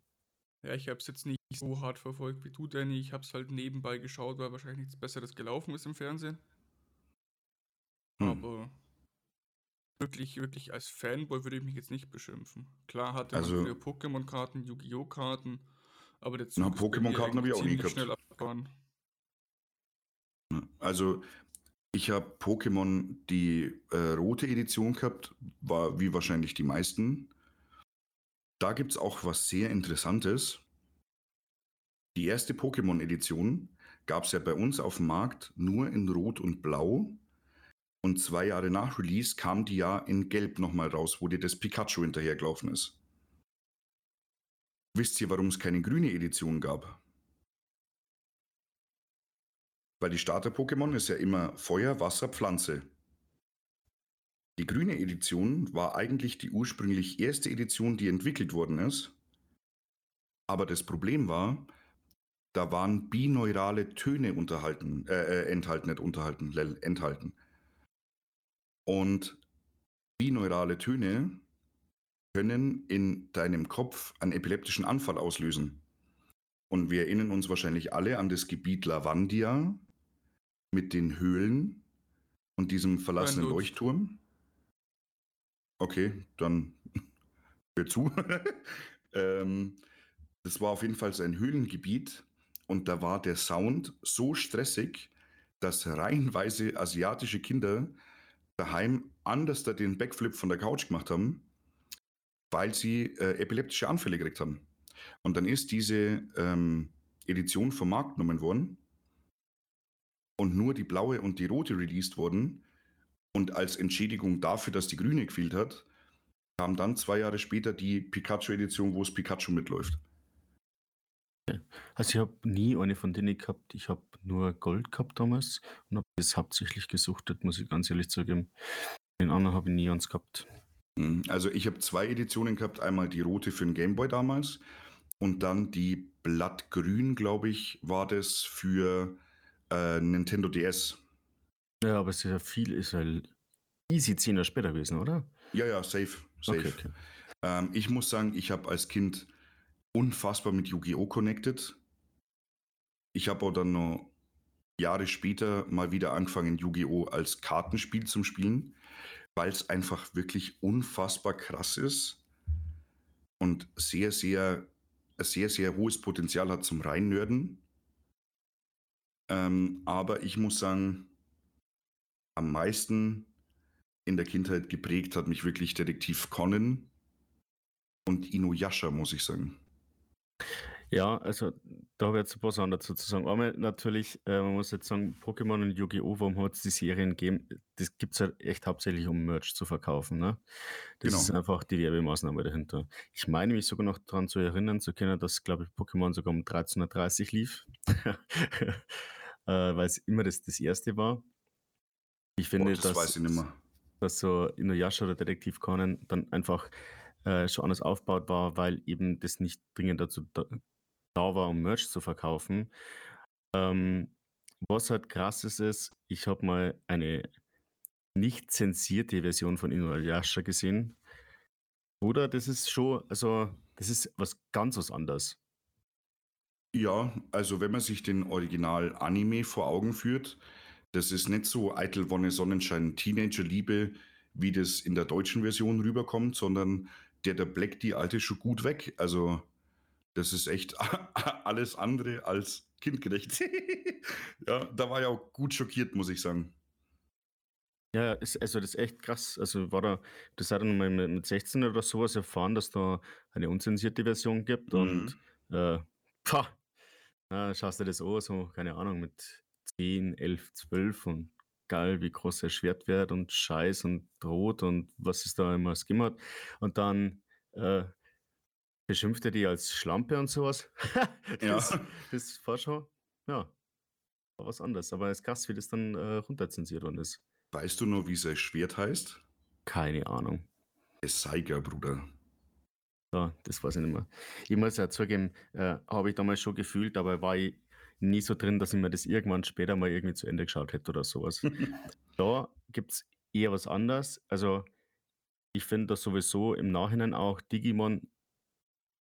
Ja, ich habe es jetzt nicht so hart verfolgt wie du, Danny. Ich habe es halt nebenbei geschaut, weil wahrscheinlich nichts Besseres gelaufen ist im Fernsehen. Hm. Aber wirklich, wirklich als Fanboy würde ich mich jetzt nicht beschimpfen. Klar hatte Also- man Pokémon-Karten, Yu-Gi-Oh!-Karten, aber der Na, Zug mir Pokémon-Karten hab ich auch nie gehabt. schnell abgefahren. Also ich habe Pokémon die äh, rote Edition gehabt, war wie wahrscheinlich die meisten. Da gibt es auch was sehr Interessantes. Die erste Pokémon-Edition gab es ja bei uns auf dem Markt nur in Rot und Blau. Und zwei Jahre nach Release kam die ja in Gelb nochmal raus, wo dir das Pikachu hinterhergelaufen ist. Wisst ihr, warum es keine grüne Edition gab? Weil die Starter-Pokémon ist ja immer Feuer, Wasser, Pflanze. Die grüne Edition war eigentlich die ursprünglich erste Edition, die entwickelt worden ist. Aber das Problem war, da waren bineurale Töne unterhalten, äh, äh enthalten, nicht unterhalten, enthalten. Und bineurale Töne können in deinem Kopf einen epileptischen Anfall auslösen. Und wir erinnern uns wahrscheinlich alle an das Gebiet Lavandia mit den Höhlen und diesem verlassenen Leuchtturm. Okay, dann (laughs) hör zu. (laughs) ähm, das war auf jeden Fall ein Höhlengebiet und da war der Sound so stressig, dass reihenweise asiatische Kinder daheim anders da den Backflip von der Couch gemacht haben, weil sie äh, epileptische Anfälle gekriegt haben. Und dann ist diese ähm, Edition vom Markt genommen worden und nur die blaue und die rote released wurden. Und als Entschädigung dafür, dass die grüne gefehlt hat, kam dann zwei Jahre später die Pikachu-Edition, wo es Pikachu mitläuft. Also ich habe nie eine von denen gehabt. Ich habe nur Gold gehabt damals und habe das hauptsächlich gesuchtet, muss ich ganz ehrlich zugeben. Den anderen habe ich nie eins gehabt. Mhm, also ich habe zwei Editionen gehabt. Einmal die rote für den Gameboy damals und dann die Blattgrün, glaube ich, war das für äh, Nintendo DS. Ja, aber es ist ja viel, ist ja easy 10 Jahre später gewesen, oder? Ja, ja, safe. safe. Okay, okay. Ähm, ich muss sagen, ich habe als Kind unfassbar mit Yu-Gi-Oh! connected. Ich habe auch dann noch Jahre später mal wieder angefangen, Yu-Gi-Oh! als Kartenspiel zu spielen, weil es einfach wirklich unfassbar krass ist und sehr, sehr, sehr, sehr hohes Potenzial hat zum Reinnörden. Ähm, aber ich muss sagen, am meisten in der Kindheit geprägt hat mich wirklich Detektiv Conan und Inuyasha, muss ich sagen. Ja, also da habe ich jetzt ein paar Sachen dazu zu sagen. Einmal natürlich, äh, man muss jetzt sagen, Pokémon und Yu-Gi-Oh!, warum hat es die Serien gegeben? Das gibt es halt echt hauptsächlich, um Merch zu verkaufen. Ne? Das genau. ist einfach die Werbemaßnahme dahinter. Ich meine mich sogar noch daran zu erinnern zu können, dass, glaube ich, Pokémon sogar um 13.30 Uhr lief, (laughs) weil es immer das, das erste war. Ich finde, oh, das dass, weiß ich nicht mehr. dass so Inuyasha oder Detektiv Conan dann einfach äh, schon anders aufgebaut war, weil eben das nicht dringend dazu da, da war, um Merch zu verkaufen. Ähm, was halt krass ist, ist, ich habe mal eine nicht zensierte Version von Inuyasha gesehen. Oder das ist schon, also das ist was ganz was anderes. Ja, also wenn man sich den Original-Anime vor Augen führt, das ist nicht so Eitel Wonne Sonnenschein Teenager-Liebe, wie das in der deutschen Version rüberkommt, sondern der, der Black die alte schon gut weg. Also, das ist echt (laughs) alles andere als kindgerecht. (laughs) ja, da war ich auch gut schockiert, muss ich sagen. Ja, ist, also das ist echt krass. Also war da, das hat dann mal mit 16 oder sowas erfahren, dass da eine unzensierte Version gibt mhm. und äh, pah, na, schaust du das an, so, keine Ahnung, mit 10, 11, 12 und geil, wie groß er Schwert wird und Scheiß und Rot und was ist da immer skimmert. Und dann äh, beschimpft er die als Schlampe und sowas. (laughs) das, ja. das war schon, ja, war was anderes. Aber es ist krass, wie das dann äh, runterzensiert worden ist. Weißt du nur, wie sein Schwert heißt? Keine Ahnung. Es Seiger, Bruder. Ja, das weiß ich nicht mehr. Ich muss ja zugeben, äh, habe ich damals schon gefühlt, aber war ich nie so drin, dass ich mir das irgendwann später mal irgendwie zu Ende geschaut hätte oder sowas. (laughs) da gibt es eher was anderes. Also ich finde das sowieso im Nachhinein auch Digimon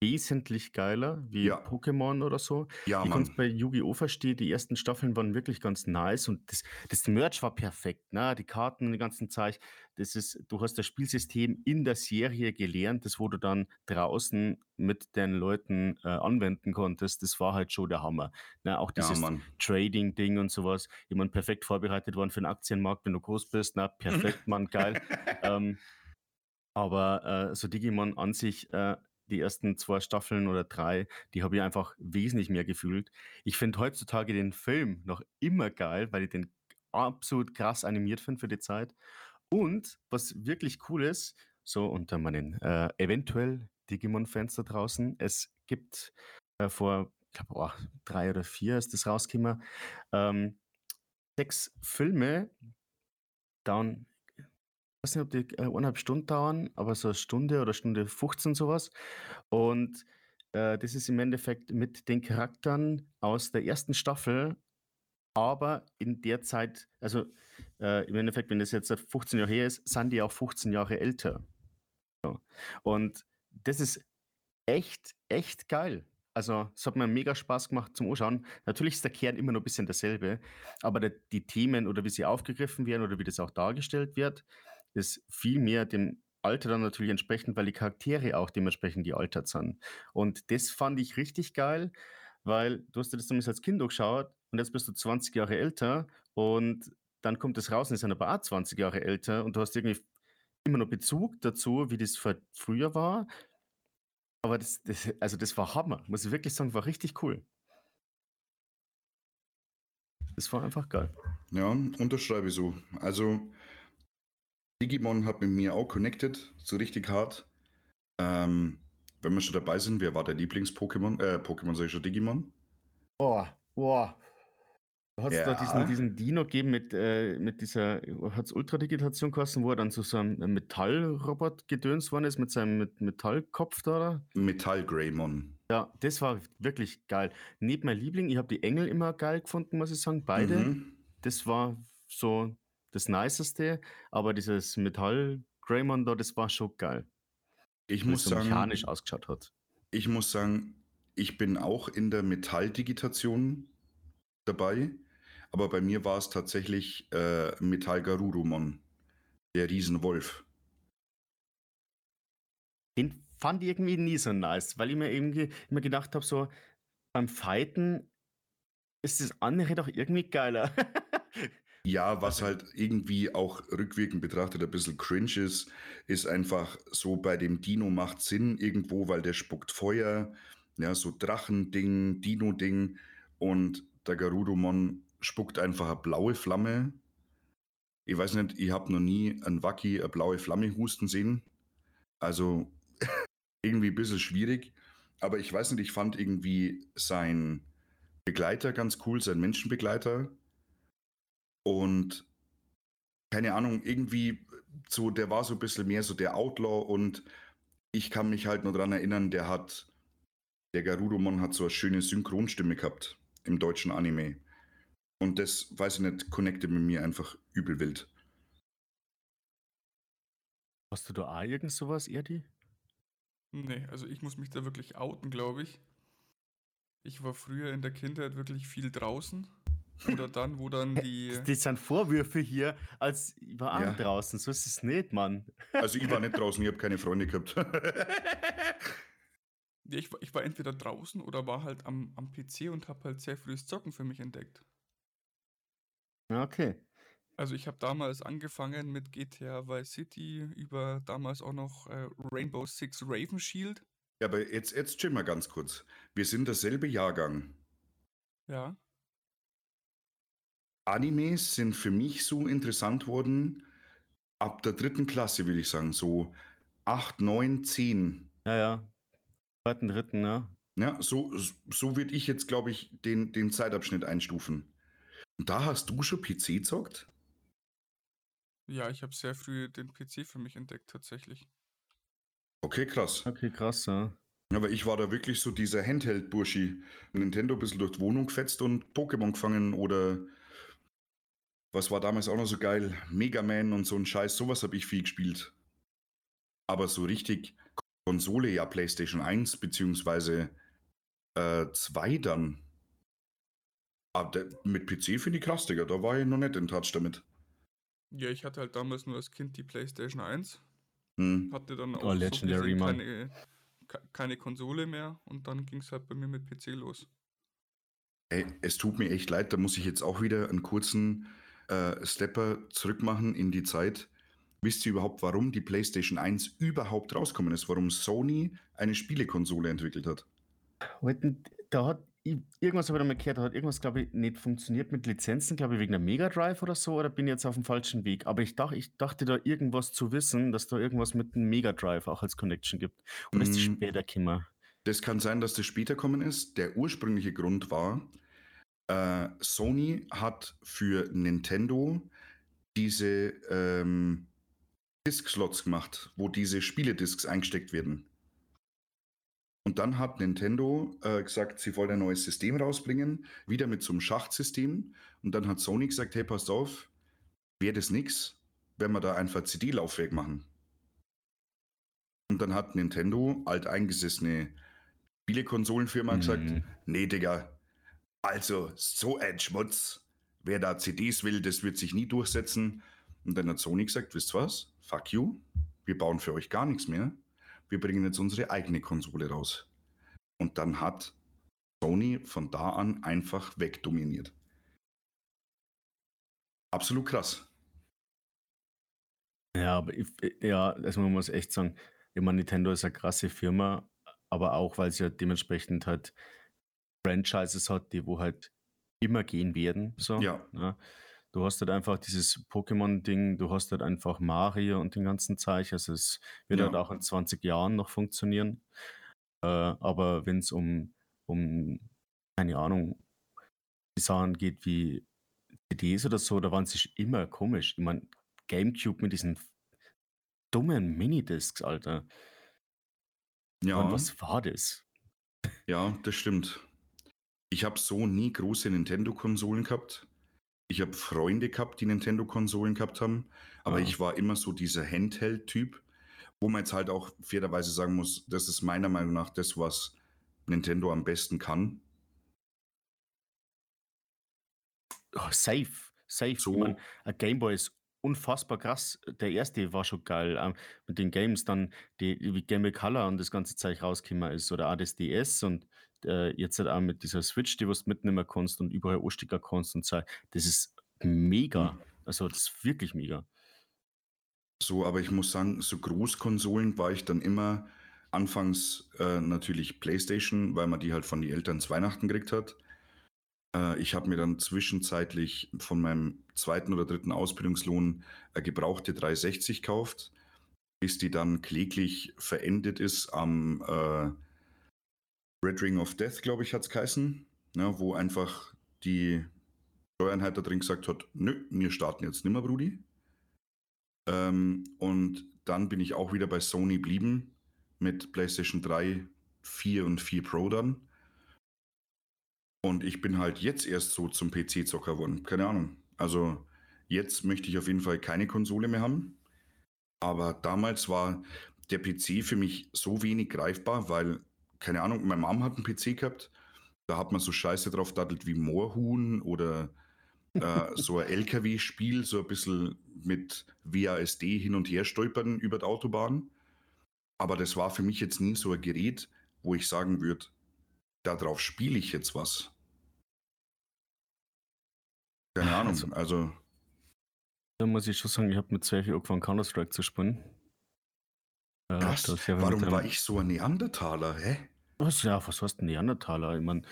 wesentlich geiler wie Ja. Pokémon oder so. Ja, Ich kann es bei Yu-Gi-Oh! verstehen, die ersten Staffeln waren wirklich ganz nice und das, das Merch war perfekt, ne? Die Karten und die ganzen Zeug. Das ist, du hast das Spielsystem in der Serie gelernt, das wo du dann draußen mit den Leuten äh, anwenden konntest. Das war halt schon der Hammer. Ne? Auch Ja, dieses Trading-Ding und sowas. Ich meine, perfekt vorbereitet worden für den Aktienmarkt, wenn du groß bist. Na, perfekt, Mann, geil. (laughs) ähm, aber äh, so Digimon an sich, äh, die ersten zwei Staffeln oder drei, die habe ich einfach wesentlich mehr gefühlt. Ich finde heutzutage den Film noch immer geil, weil ich den absolut krass animiert finde für die Zeit. Und was wirklich cool ist, so unter meinen äh, eventuell Digimon-Fans da draußen. Es gibt äh, vor, ich glaube, oh, drei oder vier ist das rausgekommen, ähm, sechs Filme, dauern, ich weiß nicht, ob die äh, eineinhalb Stunden dauern, aber so eine Stunde oder Stunde 15 sowas. Und äh, das ist im Endeffekt mit den Charakteren aus der ersten Staffel, aber in der Zeit, also äh, im Endeffekt, wenn das jetzt seit 15 Jahre her ist, sind die auch 15 Jahre älter. So. Und das ist echt, echt geil. Also, es hat mir mega Spaß gemacht zum Anschauen. Natürlich ist der Kern immer noch ein bisschen derselbe, aber der, die Themen oder wie sie aufgegriffen werden oder wie das auch dargestellt wird, ist viel mehr dem Alter dann natürlich entsprechend, weil die Charaktere auch dementsprechend gealtert sind. Und das fand ich richtig geil, weil du hast dir das zumindest als Kind geschaut und jetzt bist du 20 Jahre älter und dann kommt es raus und ist dann aber auch 20 Jahre älter und du hast irgendwie immer noch Bezug dazu, wie das früher war. Aber das, das, also das war Hammer, muss ich wirklich sagen, war richtig cool. Das war einfach geil. Ja, unterschreibe ich so. Also Digimon hat mit mir auch connected, so richtig hart. Ähm, wenn wir schon dabei sind, wer war der Lieblings-Pokémon? Äh, Pokémon sag ich schon, Digimon? Oh, boah. Hat es da diesen, diesen Dino gegeben mit, äh, mit dieser, hat es Ultradigitation gekostet, wo er dann zu so einem Metallrobot gedöns worden ist mit seinem mit Metallkopf da? Oder? Metall-Greymon. Ja, das war wirklich geil. Neben mein Liebling, ich habe die Engel immer geil gefunden, muss ich sagen, beide. Mhm. Das war so das Niceste, aber dieses Metall-Greymon da, das war schon geil. Ich muss so sagen, mechanisch ausgeschaut hat. Ich muss sagen, ich bin auch in der Metalldigitation dabei, aber bei mir war es tatsächlich äh, Metall Garurumon, der Riesenwolf. Den fand ich irgendwie nie so nice, weil ich mir irgendwie immer gedacht habe, so beim Fighten ist das andere doch irgendwie geiler. (laughs) Ja, was halt irgendwie auch rückwirkend betrachtet ein bisschen cringe ist, ist einfach so bei dem Dino macht Sinn irgendwo, weil der spuckt Feuer, ja, so Drachending, Dino-Ding und der Garurumon spuckt einfach eine blaue Flamme. Ich weiß nicht, ich habe noch nie einen Waki eine blaue Flamme husten sehen. Also (laughs) irgendwie ein bisschen schwierig. Aber ich weiß nicht, ich fand irgendwie sein Begleiter ganz cool, sein Menschenbegleiter. Und keine Ahnung, irgendwie so, der war so ein bisschen mehr so der Outlaw und ich kann mich halt nur daran erinnern, der hat, der Garurumon hat so eine schöne Synchronstimme gehabt im deutschen Anime. Und das, weiß ich nicht, connectet mit mir einfach übel wild. Hast du da auch irgend sowas, Erdi? Nee, also ich muss mich da wirklich outen, glaube ich. Ich war früher in der Kindheit wirklich viel draußen. Oder dann, wo dann die. Das sind Vorwürfe hier, als ich war ja. draußen. So ist es nicht, Mann. Also ich war nicht draußen, ich habe keine Freunde gehabt. Ja, ich, ich war entweder draußen oder war halt am, am PC und habe halt sehr frühes Zocken für mich entdeckt. Okay. Also ich habe damals angefangen mit GTA Vice City über damals auch noch äh, Rainbow Six Raven Shield. Ja, aber jetzt, jetzt chill mal ganz kurz. Wir sind dasselbe Jahrgang. Ja. Animes sind für mich so interessant worden ab der dritten Klasse, würde ich sagen. So 8, 9, 10. Ja, ja. Zweiten, dritten, ne? Ja, so, so würde ich jetzt, glaube ich, den, den Zeitabschnitt einstufen. Und da hast du schon PC zockt? Ja, ich habe sehr früh den PC für mich entdeckt, tatsächlich. Okay, krass. Okay, krass, ja. Aber ich war da wirklich so dieser Handheld-Burschi. Nintendo ein bisschen durch die Wohnung gefetzt und Pokémon gefangen oder was war damals auch noch so geil? Mega Man und so ein Scheiß, sowas habe ich viel gespielt. Aber so richtig Konsole ja PlayStation 1 beziehungsweise äh, 2 dann. Aber mit PC finde ich krass, Digga. Da war ich noch nicht in Touch damit. Ja, ich hatte halt damals nur als Kind die PlayStation 1. Hm. Hatte dann auch oh, Legendary, so keine, keine Konsole mehr und dann ging es halt bei mir mit PC los. Ey, es tut mir echt leid, da muss ich jetzt auch wieder einen kurzen äh, Stepper zurückmachen in die Zeit. Wisst ihr überhaupt, warum die PlayStation 1 überhaupt rausgekommen ist? Warum Sony eine Spielekonsole entwickelt hat? Da hat irgendwas habe ich mal gehört, da hat irgendwas, glaube ich, nicht funktioniert mit Lizenzen, glaube ich, wegen der Mega Drive oder so, oder bin ich jetzt auf dem falschen Weg? Aber ich, dach, ich dachte da irgendwas zu wissen, dass da irgendwas mit dem Mega Drive auch als Connection gibt. Oder ist das Mm, später gekommen? Das kann sein, dass das später kommen ist. Der ursprüngliche Grund war, äh, Sony hat für Nintendo diese ähm, Disk-Slots gemacht, wo diese Spieledisks eingesteckt werden. Und dann hat Nintendo äh, gesagt, sie wollen ein neues System rausbringen, wieder mit so einem Schachtsystem. Und dann hat Sony gesagt, hey, passt auf, wäre das nix, wenn wir da einfach CD-Laufwerk machen. Und dann hat Nintendo, alteingesessene Spielekonsolenfirma, gesagt, Mhm. nee, Digga, also so ein Schmutz, wer da CDs will, das wird sich nie durchsetzen. Und dann hat Sony gesagt, wisst was, fuck you, wir bauen für euch gar nichts mehr, wir bringen jetzt unsere eigene Konsole raus. Und dann hat Sony von da an einfach wegdominiert. Absolut krass. Ja, aber ich, ja, also man muss echt sagen, meine, Nintendo ist eine krasse Firma, aber auch, weil sie halt dementsprechend halt Franchises hat, die wo halt immer gehen werden. So, Ja. ne? Du hast halt einfach dieses Pokémon-Ding, du hast halt einfach Mario und den ganzen Zeug. Also es wird Ja. halt auch in 20 Jahren noch funktionieren. Äh, aber wenn es um, um, keine Ahnung, die Sachen geht wie CDs oder so, da waren sie immer komisch. Ich meine, Gamecube mit diesen dummen Minidiscs, Alter. Ja, Mann, was war das? ja, das stimmt. Ich habe so nie große Nintendo-Konsolen gehabt. Ich habe Freunde gehabt, die Nintendo-Konsolen gehabt haben, aber Ah. ich war immer so dieser Handheld-Typ, wo man jetzt halt auch fairerweise sagen muss, das ist meiner Meinung nach das, was Nintendo am besten kann. Oh, safe, safe. So. Ich mein, ein Gameboy ist unfassbar krass. Der erste war schon geil. Ähm, mit den Games dann, die wie Game Color und das ganze Zeug rausgekommen ist. Oder das DS und äh, jetzt halt auch mit dieser Switch, die du mitnehmen kannst und überall anstecken kannst und so. Das ist mega. Mhm. Also, das ist wirklich mega. So, aber ich muss sagen, so Großkonsolen war ich dann immer anfangs äh, natürlich PlayStation, weil man die halt von den Eltern zu Weihnachten gekriegt hat. Äh, ich habe mir dann zwischenzeitlich von meinem zweiten oder dritten Ausbildungslohn eine gebrauchte 360 gekauft, bis die dann kläglich verendet ist am äh, Red Ring of Death, glaube ich, hat es geheißen, ja, wo einfach die Steuereinheit da drin gesagt hat, nö, wir starten jetzt nimmer, Brudi. Ähm, und dann bin ich auch wieder bei Sony blieben mit PlayStation 3, 4 und 4 Pro dann. Und ich bin halt jetzt erst so zum PC-Zocker geworden. Keine Ahnung. Also jetzt möchte ich auf jeden Fall keine Konsole mehr haben. Aber damals war der PC für mich so wenig greifbar, weil, keine Ahnung, meine Mom hat einen PC gehabt. Da hat man so Scheiße drauf dattelt wie Moorhuhn oder äh, (laughs) so ein LKW-Spiel, so ein bisschen mit WASD hin und her stolpern über die Autobahn. Aber das war für mich jetzt nie so ein Gerät, wo ich sagen würde, darauf spiele ich jetzt was. Keine Ahnung, Also- also, Da muss ich schon sagen, ich habe mit 12 Jahren angefangen, Counter-Strike zu spielen. Äh, ja warum war ich so ein Neandertaler, hä? Was, ja, was heißt Neandertaler? Ich meine,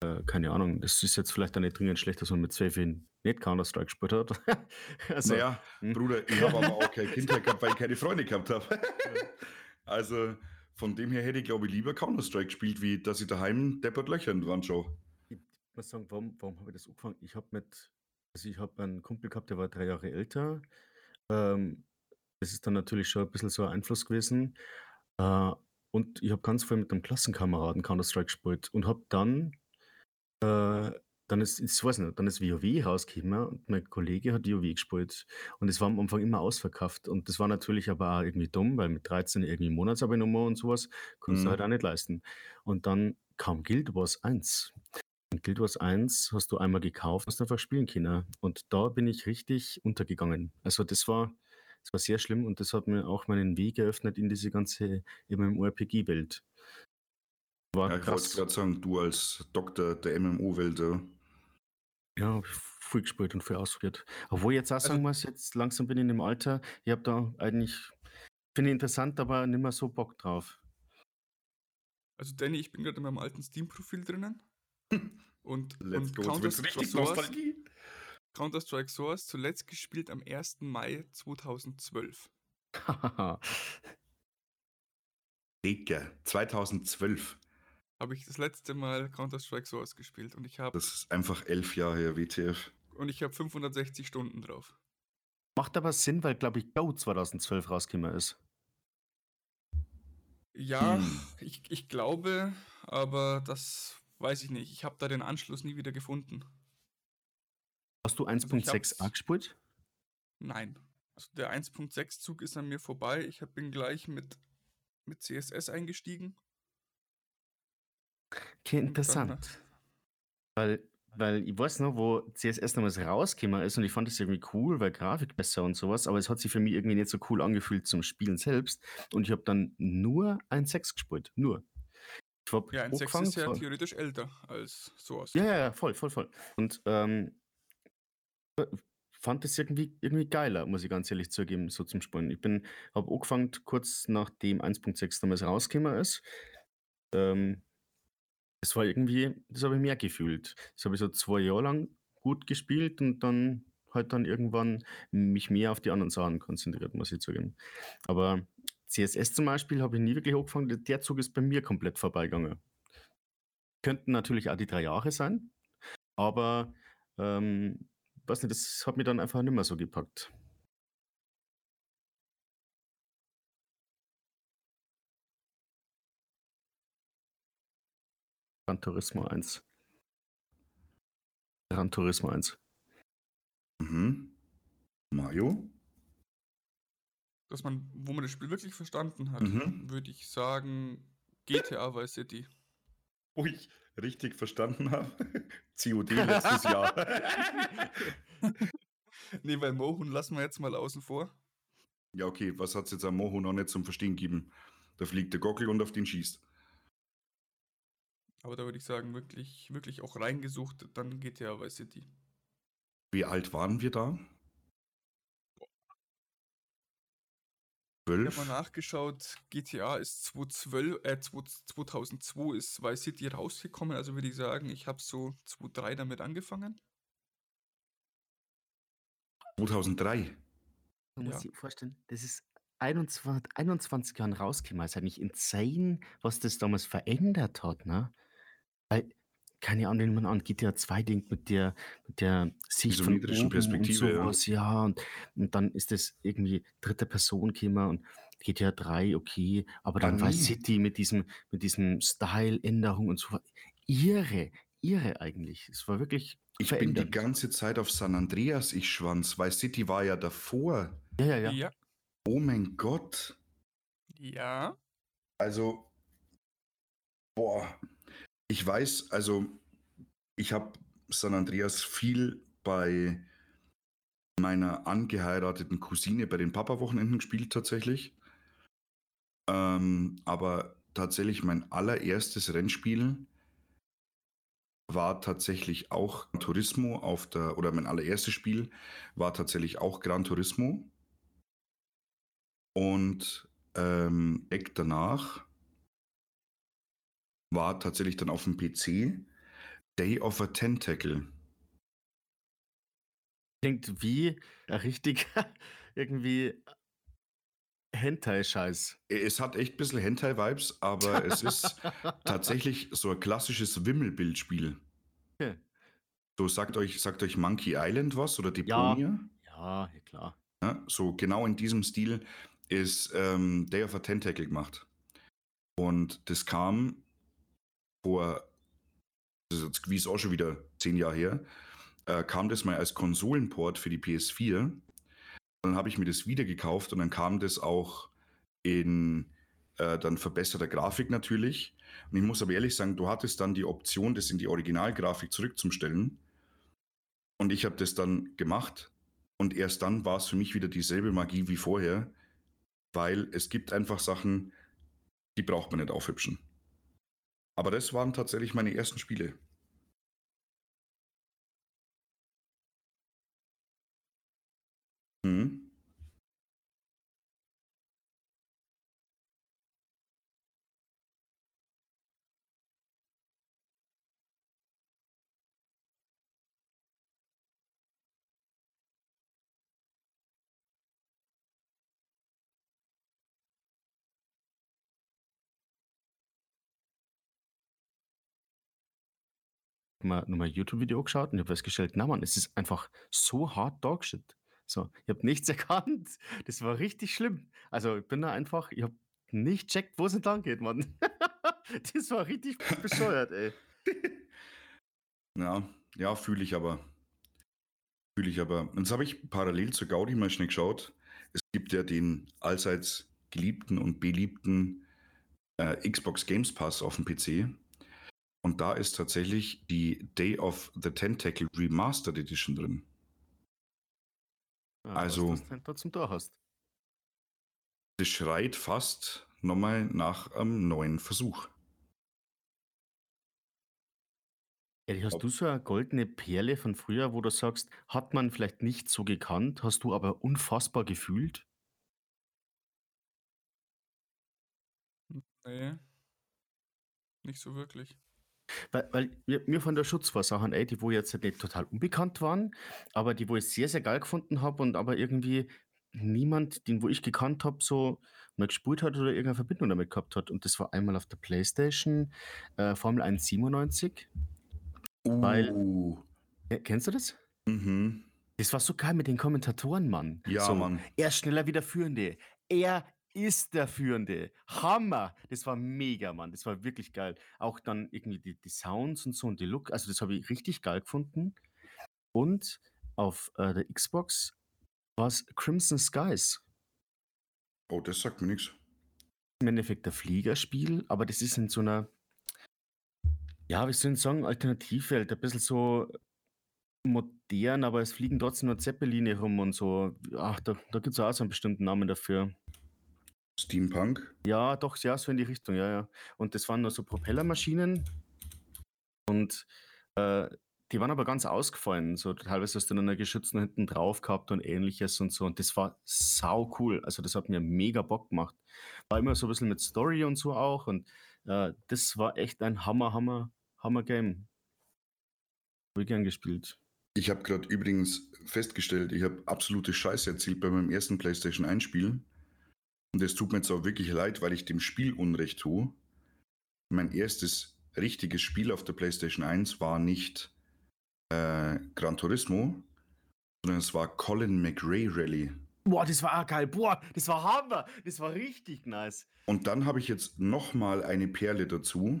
äh, keine Ahnung, das ist jetzt vielleicht auch nicht dringend schlecht, dass man mit 12 Jahren nicht Counter-Strike gespielt hat. (laughs) also, naja, hm. Bruder, ich habe aber auch keine (laughs) Kindheit gehabt, weil ich keine Freunde gehabt habe. (laughs) also von dem her hätte ich, glaube ich, lieber Counter-Strike gespielt, wie dass ich daheim deppert Löcher in die Wand schaue. ich muss sagen, warum, warum habe ich das angefangen? Ich habe mit, also ich habe einen Kumpel gehabt, der war drei Jahre älter. Ähm, das ist dann natürlich schon ein bisschen so ein Einfluss gewesen. Äh, und ich habe ganz viel mit einem Klassenkameraden Counter-Strike gespielt und habe dann, äh, dann ist, ich weiß nicht, dann ist WoW rausgekommen und mein Kollege hat WoW gespielt und es war am Anfang immer ausverkauft und das war natürlich aber auch irgendwie dumm, weil mit 13 irgendwie Monatsabonnement und sowas konntest du Mhm. halt auch nicht leisten. Und dann kam Guild Wars 1. Und Guild Wars 1 hast du einmal gekauft, hast einfach spielen können. Und da bin ich richtig untergegangen. Also das war, das war sehr schlimm und das hat mir auch meinen Weg geöffnet in diese ganze MMORPG-Welt. War Ja, ich wollte krass. gerade sagen, du als Doktor der MMO-Welt, Ja, viel gespielt und viel ausprobiert. Obwohl ich jetzt auch Also- sagen muss, jetzt langsam bin ich in dem Alter, ich habe da eigentlich, finde ich interessant, aber nicht mehr so Bock drauf. Also Danny, ich bin gerade in meinem alten Steam-Profil drinnen. (laughs) Und, Let's und go, Source, Nostalgie. Counter-Strike Source zuletzt gespielt am 1. Mai 2012. Digga, 2012. Habe ich das letzte Mal Counter-Strike Source gespielt und ich habe Das ist einfach elf Jahre her, WTF. und ich habe 560 Stunden drauf. Macht aber Sinn, weil, glaube ich, Go 2012 rausgekommen ist. Ja, Hm. ich, ich glaube, aber das weiß ich nicht. Ich habe da den Anschluss nie wieder gefunden. Hast du Also ich 1.6 hab's- angespielt? Nein. Also der 1.6-Zug ist an mir vorbei. Ich bin gleich mit, mit CSS eingestiegen. Okay, interessant. Weil, weil ich weiß noch, wo CSS damals rausgekommen ist und ich fand das irgendwie cool, weil Grafik besser und sowas, aber es hat sich für mich irgendwie nicht so cool angefühlt zum Spielen selbst und ich habe dann nur 1.6 gespielt. Nur. Ich Ja, ein 6 angefangen, ist ja theoretisch älter als Source. Ja, ja, ja, voll, voll, voll. Und ähm, äh, fand es irgendwie, irgendwie geiler, muss ich ganz ehrlich zugeben, so zum Spielen. Ich bin, habe angefangen, kurz nachdem 1.6 damals rausgekommen ist. Ähm, das war irgendwie, das habe ich mehr gefühlt. Das habe ich so zwei Jahre lang gut gespielt und dann halt dann irgendwann mich mehr auf die anderen Sachen konzentriert, muss ich zugeben. Aber CSS zum Beispiel habe ich nie wirklich angefangen. Der- Der Zug ist bei mir komplett vorbeigegangen. Könnten natürlich auch die drei Jahre sein, aber ähm, weiß nicht, das hat mich dann einfach nicht mehr so gepackt. Gran Turismo 1. Gran Turismo 1. Mhm. Mario? Dass man, wo man das Spiel wirklich verstanden hat, Mhm. würde ich sagen GTA Vice City. Ich richtig verstanden habe. (laughs) COD letztes Jahr. (laughs) nee, weil Mohun lassen wir jetzt mal außen vor. ja, okay, was hat es jetzt am Moho noch nicht zum Verstehen gegeben? Da fliegt der Gockel und auf den schießt. Aber da würde ich sagen, wirklich, wirklich auch reingesucht, dann GTA Vice City. Wie alt waren wir da? Ich habe mal nachgeschaut, GTA ist 2012, äh, 2002 ist Vice City rausgekommen, also würde ich sagen, ich habe so 2003 damit angefangen. 2003. Man muss sich vorstellen, das ist 21, 21 Jahren rausgekommen. ist eigentlich insane, was das damals verändert hat, ne? Weil, keine Ahnung, wenn man an GTA 2 denkt, mit der, mit der Sicht von oben Perspektive, und ja. sowas, ja. und, und dann ist das irgendwie dritte Person gekommen und GTA 3, okay, aber dann Vice nie. City mit diesem, mit diesem Style-Änderung und so. Irre, irre eigentlich. Es war wirklich Ich bin die ganze Zeit auf San Andreas, ich Schwanz. Vice City war ja davor. Ja, ja, ja. Ja. Oh mein Gott. Ja. Also, boah, ich weiß, also ich habe San Andreas viel bei meiner angeheirateten Cousine bei den Papa-Wochenenden gespielt tatsächlich. Ähm, aber tatsächlich mein allererstes Rennspiel war tatsächlich auch Gran Turismo auf der, oder mein allererstes Spiel war tatsächlich auch Gran Turismo. Und ähm, danach war tatsächlich dann auf dem PC Day of a Tentacle. Klingt wie ein richtig (laughs) irgendwie Hentai-Scheiß. Es hat echt ein bisschen Hentai-Vibes, aber es ist (laughs) tatsächlich so ein klassisches Wimmelbildspiel. Okay. So sagt euch, sagt euch Monkey Island was oder Deponia? Ja, ja, klar. Ja, so genau in diesem Stil ist ähm, Day of a Tentacle gemacht. Und das kam vor, das ist jetzt gewiss auch schon wieder zehn Jahre her, äh, kam das mal als Konsolenport für die PS4. Dann habe ich mir das wieder gekauft und dann kam das auch in äh, dann verbesserter Grafik natürlich. Und ich muss aber ehrlich sagen, du hattest dann die Option, das in die Originalgrafik zurückzustellen. Und ich habe das dann gemacht. Und erst dann war es für mich wieder dieselbe Magie wie vorher, weil es gibt einfach Sachen, die braucht man nicht aufhübschen. Aber das waren tatsächlich meine ersten Spiele. Mhm. Mal nochmal YouTube-Video geschaut und ich habe festgestellt, na Mann, es ist einfach so hart Dogshit. So, ich habe nichts (laughs) erkannt. Das war richtig schlimm. Also ich bin da einfach, ich habe nicht checkt, wo es entlang geht, Mann. (laughs) das war richtig bescheuert, ey. (laughs) Ja, ja, fühle ich aber. Fühle ich aber. Und jetzt habe ich parallel zur Gaudi mal schnell geschaut. Es gibt ja den allseits geliebten und beliebten äh, Xbox Games Pass auf dem PC. Und da ist tatsächlich die Day of the Tentacle Remastered Edition drin. Ja, Also- was du denn da zum Tor hast. Das schreit fast nochmal nach einem neuen Versuch. Ehrlich, hast Ob- du so eine goldene Perle von früher, wo du sagst, hat man vielleicht nicht so gekannt, hast du aber unfassbar gefühlt? Nee. Nicht so wirklich. Weil, weil mir, von der Schutz war Sachen, ey, die wo jetzt nicht total unbekannt waren, aber die wo ich sehr, sehr geil gefunden habe und aber irgendwie niemand, den wo ich gekannt habe, so mal gespielt hat oder irgendeine Verbindung damit gehabt hat. Und das war einmal auf der Playstation äh, Formel 1 97. Weil- Uh, Äh, kennst du das? mhm. Das war so geil mit den Kommentatoren, Mann. Ja, so, Mann. Er ist schneller wie der Führende. Er ist der Führende. Hammer. Das war mega, Mann. Das war wirklich geil. Auch dann irgendwie die, die Sounds und so und die Look. Also das habe ich richtig geil gefunden. Und auf äh, der Xbox war es Crimson Skies. Oh, das sagt mir nichts. Im Endeffekt ein Fliegerspiel, aber das ist in so einer, ja, wie soll ich sagen, Alternativwelt. Ein bisschen so modern, aber es fliegen trotzdem nur Zeppeline rum und so. Ach, da, da gibt es auch so einen bestimmten Namen dafür. Steampunk. Ja, doch, ja, so in die Richtung, ja, ja. Und das waren nur so Propellermaschinen. Und äh, die waren aber ganz ausgefallen. So teilweise hast du dann einen geschützten hinten drauf gehabt und ähnliches und so. Und das war sau cool. Also das hat mir mega Bock gemacht. War immer so ein bisschen mit Story und so auch. Und äh, das war echt ein Hammer, Hammer, Hammer Game. Habe ich gern gespielt. Ich habe gerade übrigens festgestellt, ich habe absolute Scheiße erzielt bei meinem ersten PlayStation 1 Spiel. Und es tut mir jetzt auch wirklich leid, weil ich dem Spiel Unrecht tue. Mein erstes richtiges Spiel auf der PlayStation 1 war nicht äh, Gran Turismo, sondern es war Colin McRae Rally. Boah, das war auch geil. Boah, das war Hammer. Das war richtig nice. Und dann habe ich jetzt nochmal eine Perle dazu,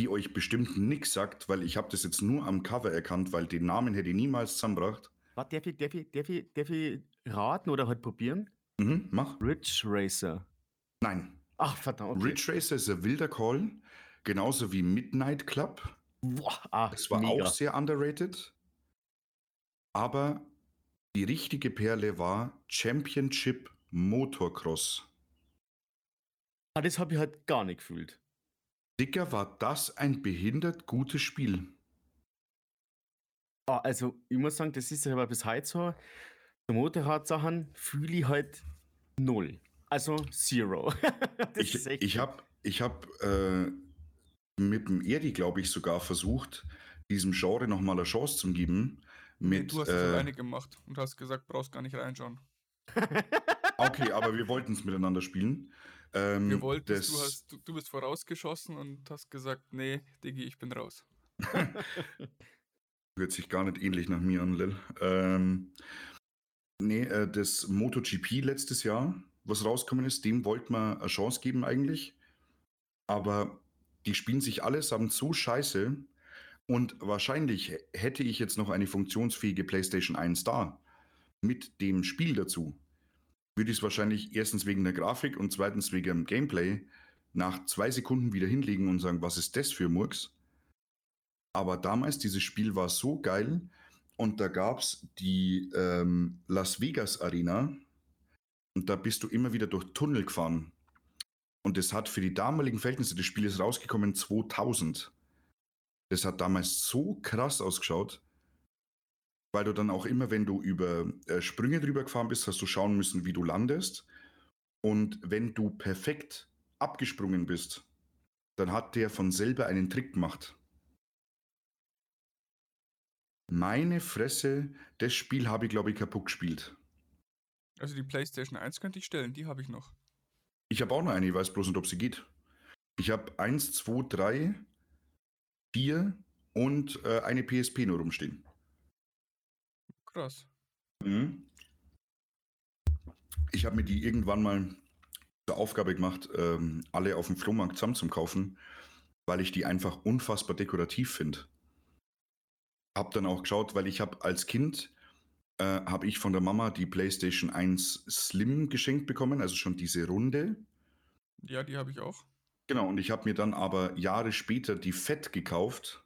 die euch bestimmt nichts sagt, weil ich habe das jetzt nur am Cover erkannt, weil den Namen hätte ich niemals zusammengebracht. Warte, darf ich, darf, ich, darf, ich, darf ich raten oder halt probieren? Mhm, mach. Ridge Racer. Nein. Ach, verdammt. Okay. Ridge Racer ist ein wilder Call, genauso wie Midnight Club. Boah, ah, Es war mega. auch sehr underrated. Aber die richtige Perle war Championship Motocross. Ah, das habe ich halt gar nicht gefühlt. Dicker, war das ein behindert gutes Spiel. Ah, also, ich muss sagen, das ist aber bis heute so. Die Motorradsachen fühle ich halt null. Also Zero. (laughs) Ich, ich habe ich hab, äh, mit dem Erdi, glaube ich, sogar versucht, diesem Genre nochmal eine Chance zu geben. Nee, Mit, du hast es äh, alleine gemacht und hast gesagt, brauchst gar nicht reinschauen. (laughs) okay, aber wir wollten es miteinander spielen. Ähm, Wir wollten es, du, hast, du, du bist vorausgeschossen und hast gesagt, nee, Diggi, ich bin raus. (laughs) Hört sich gar nicht ähnlich nach mir an, Lil. Ähm, nee, äh, das MotoGP letztes Jahr, was rausgekommen ist, dem wollten wir eine Chance geben eigentlich. Aber die spielen sich allesamt so scheiße. Und wahrscheinlich hätte ich jetzt noch eine funktionsfähige PlayStation 1 da, mit dem Spiel dazu, würde ich es wahrscheinlich erstens wegen der Grafik und zweitens wegen dem Gameplay nach zwei Sekunden wieder hinlegen und sagen, was ist das für Murks? Aber damals, dieses Spiel war so geil und da gab es die ähm, Las Vegas Arena und da bist du immer wieder durch Tunnel gefahren. Und das hat für die damaligen Verhältnisse des Spieles rausgekommen 2000. Das hat damals so krass ausgeschaut, weil du dann auch immer, wenn du über äh, Sprünge drüber gefahren bist, hast du schauen müssen, wie du landest. Und wenn du perfekt abgesprungen bist, dann hat der von selber einen Trick gemacht. Meine Fresse, das Spiel habe ich, glaube ich, kaputt gespielt. Also die PlayStation 1 könnte ich stellen, die habe ich noch. Ich habe auch noch eine, ich weiß bloß nicht, ob sie geht. Ich habe 1, 2, 3, 4, und äh, eine PSP nur rumstehen. Krass. Mhm. Ich habe mir die irgendwann mal zur Aufgabe gemacht, ähm, alle auf dem Flohmarkt zusammen zu kaufen, weil ich die einfach unfassbar dekorativ finde. Hab dann auch geschaut, weil ich habe als Kind äh, habe ich von der Mama die PlayStation 1 Slim geschenkt bekommen, also schon diese Runde. Ja, die habe ich auch. Genau, und ich habe mir dann aber Jahre später die Fett gekauft.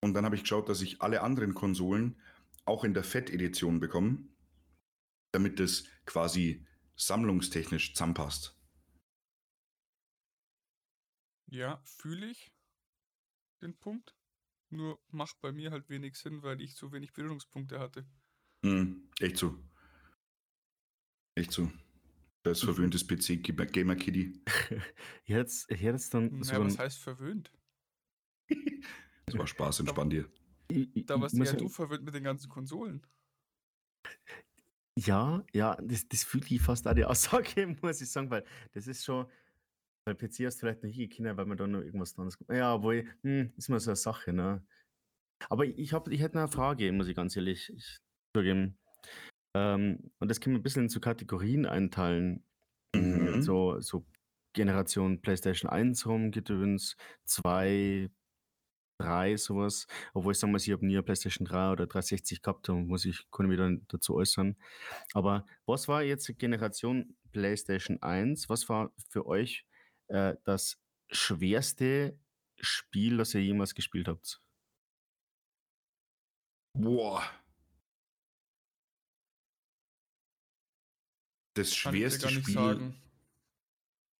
Und dann habe ich geschaut, dass ich alle anderen Konsolen auch in der Fett-Edition bekomme, damit das quasi sammlungstechnisch zusammenpasst. Ja, fühle ich den Punkt. Nur macht bei mir halt wenig Sinn, weil ich so wenig Berührungspunkte hatte. Hm, echt so. Echt so. Das verwöhntes PC-Gamer Kitty. (laughs) Jetzt, jetzt dann Na, so was ein, heißt verwöhnt? Das war Spaß, entspann dir. Da warst ja- du verwöhnt mit den ganzen Konsolen. Ja, ja, das, das fühle ich fast auch die Aussage, (laughs) muss ich sagen, weil das ist schon, weil PC hast du vielleicht noch hingekommen, weil man da noch irgendwas anderes. Ja, obwohl, hm, ist mal so eine Sache, ne? Aber ich, hab, ich hätte eine Frage, muss ich ganz ehrlich ich, zugeben. Ähm, und das können wir ein bisschen in so Kategorien einteilen. Mhm. So, so Generation PlayStation 1 Rumgedöns, 2, 3, sowas. Obwohl ich sagen muss, ich habe nie eine PlayStation 3 oder 360 gehabt, da muss ich, ich mich dann dazu äußern. Aber was war jetzt Generation PlayStation 1? Was war für euch äh, das schwerste Spiel, das ihr jemals gespielt habt? Boah. Das Kann ich schwerste nicht Spiel. sagen.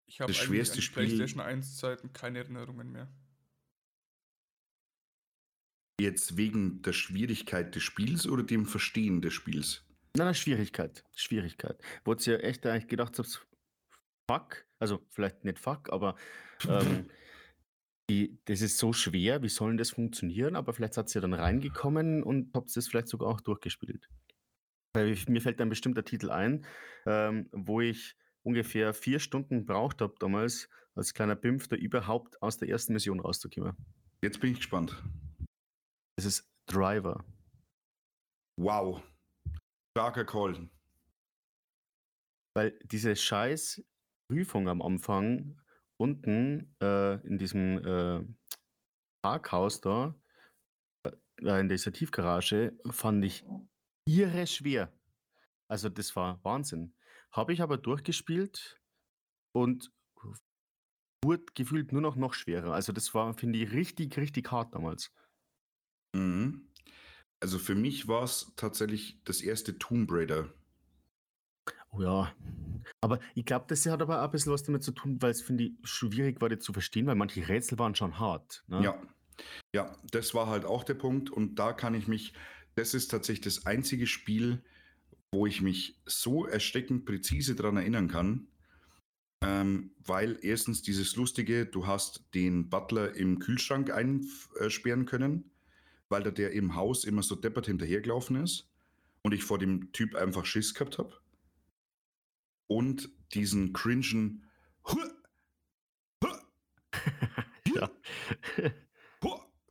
Ich habe das schwerste an die Spiel- PlayStation 1 Zeiten keine Erinnerungen mehr. Jetzt wegen der Schwierigkeit des Spiels oder dem Verstehen des Spiels? Nein, nein, Schwierigkeit. Schwierigkeit. Wo ihr echt eigentlich gedacht habt, fuck, also vielleicht nicht fuck, aber (laughs) ähm, die, das ist so schwer, wie soll denn das funktionieren? Aber vielleicht seid ihr dann reingekommen und habt es vielleicht sogar auch durchgespielt. Weil ich, mir fällt ein bestimmter Titel ein, ähm, wo ich ungefähr vier Stunden braucht habe damals, als kleiner Pimpf, da überhaupt aus der ersten Mission rauszukommen. Jetzt bin ich gespannt. Das ist Driver. Wow. Starker Call. Weil diese scheiß Prüfung am Anfang unten äh, in diesem äh, Parkhaus da, äh, in dieser Tiefgarage, fand ich irre schwer. Also das war Wahnsinn. Habe ich aber durchgespielt und wurde gefühlt nur noch noch schwerer. Also das war, finde ich, richtig, richtig hart damals. Mhm. Also für mich war es tatsächlich das erste Tomb Raider. Oh ja. Aber ich glaube, das hat aber auch ein bisschen was damit zu tun, weil es, finde ich, schwierig war, das zu verstehen, weil manche Rätsel waren schon hart. Ne? Ja. Ja, das war halt auch der Punkt. Und da kann ich mich, das ist tatsächlich das einzige Spiel, wo ich mich so erschreckend präzise daran erinnern kann. Ähm, weil erstens dieses Lustige, du hast den Butler im Kühlschrank einsperren können, weil da der im Haus immer so deppert hinterhergelaufen ist und ich vor dem Typ einfach Schiss gehabt habe. Und diesen cringen (laughs) ja.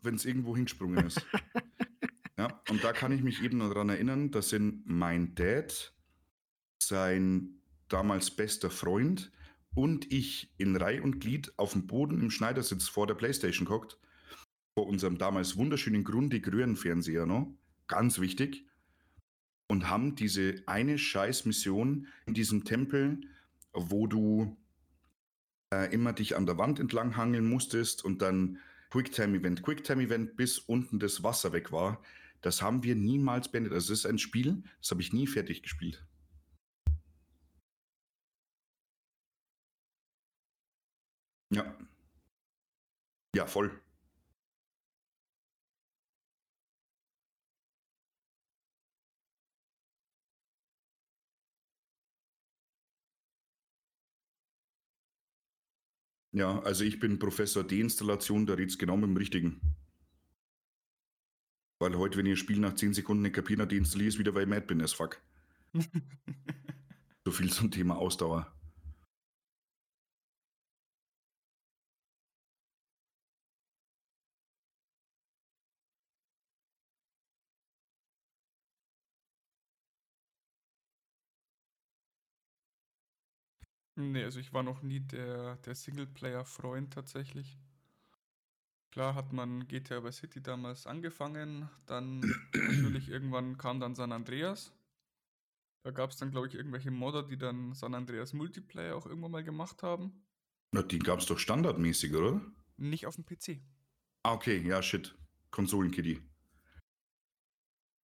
wenn es irgendwo hingesprungen ist. (laughs) ja, und da kann ich mich eben daran erinnern, dass sind mein Dad, sein damals bester Freund und ich in Reih und Glied auf dem Boden im Schneidersitz vor der Playstation gehockt, vor unserem damals wunderschönen Grundig-Röhrenfernseher noch, ganz wichtig, und haben diese eine Scheiß-Mission in diesem Tempel, wo du äh, immer dich an der Wand entlang hangeln musstest und dann Quicktime-Event, Quicktime-Event, bis unten das Wasser weg war. Das haben wir niemals beendet. Also das ist ein Spiel, das habe ich nie fertig gespielt. Ja. Ja, voll. Ja, also ich bin Professor Deinstallation, da red's genau mit dem Richtigen. Weil heute, wenn ihr ein Spiel nach 10 Sekunden nicht kapiert habt, deinstalliere ich es wieder, weil ich mad bin as fuck. (laughs) So viel zum Thema Ausdauer. Nee, also ich war noch nie der, der Singleplayer-Freund tatsächlich. Klar hat man GTA Vice City damals angefangen, dann (clears throat) natürlich irgendwann kam dann San Andreas. Da gab es dann, glaube ich, irgendwelche Modder, die dann San Andreas Multiplayer auch irgendwann mal gemacht haben. Na, die gab es doch standardmäßig, oder? Nicht auf dem PC. Ah, okay, ja, shit. Konsolenkitty.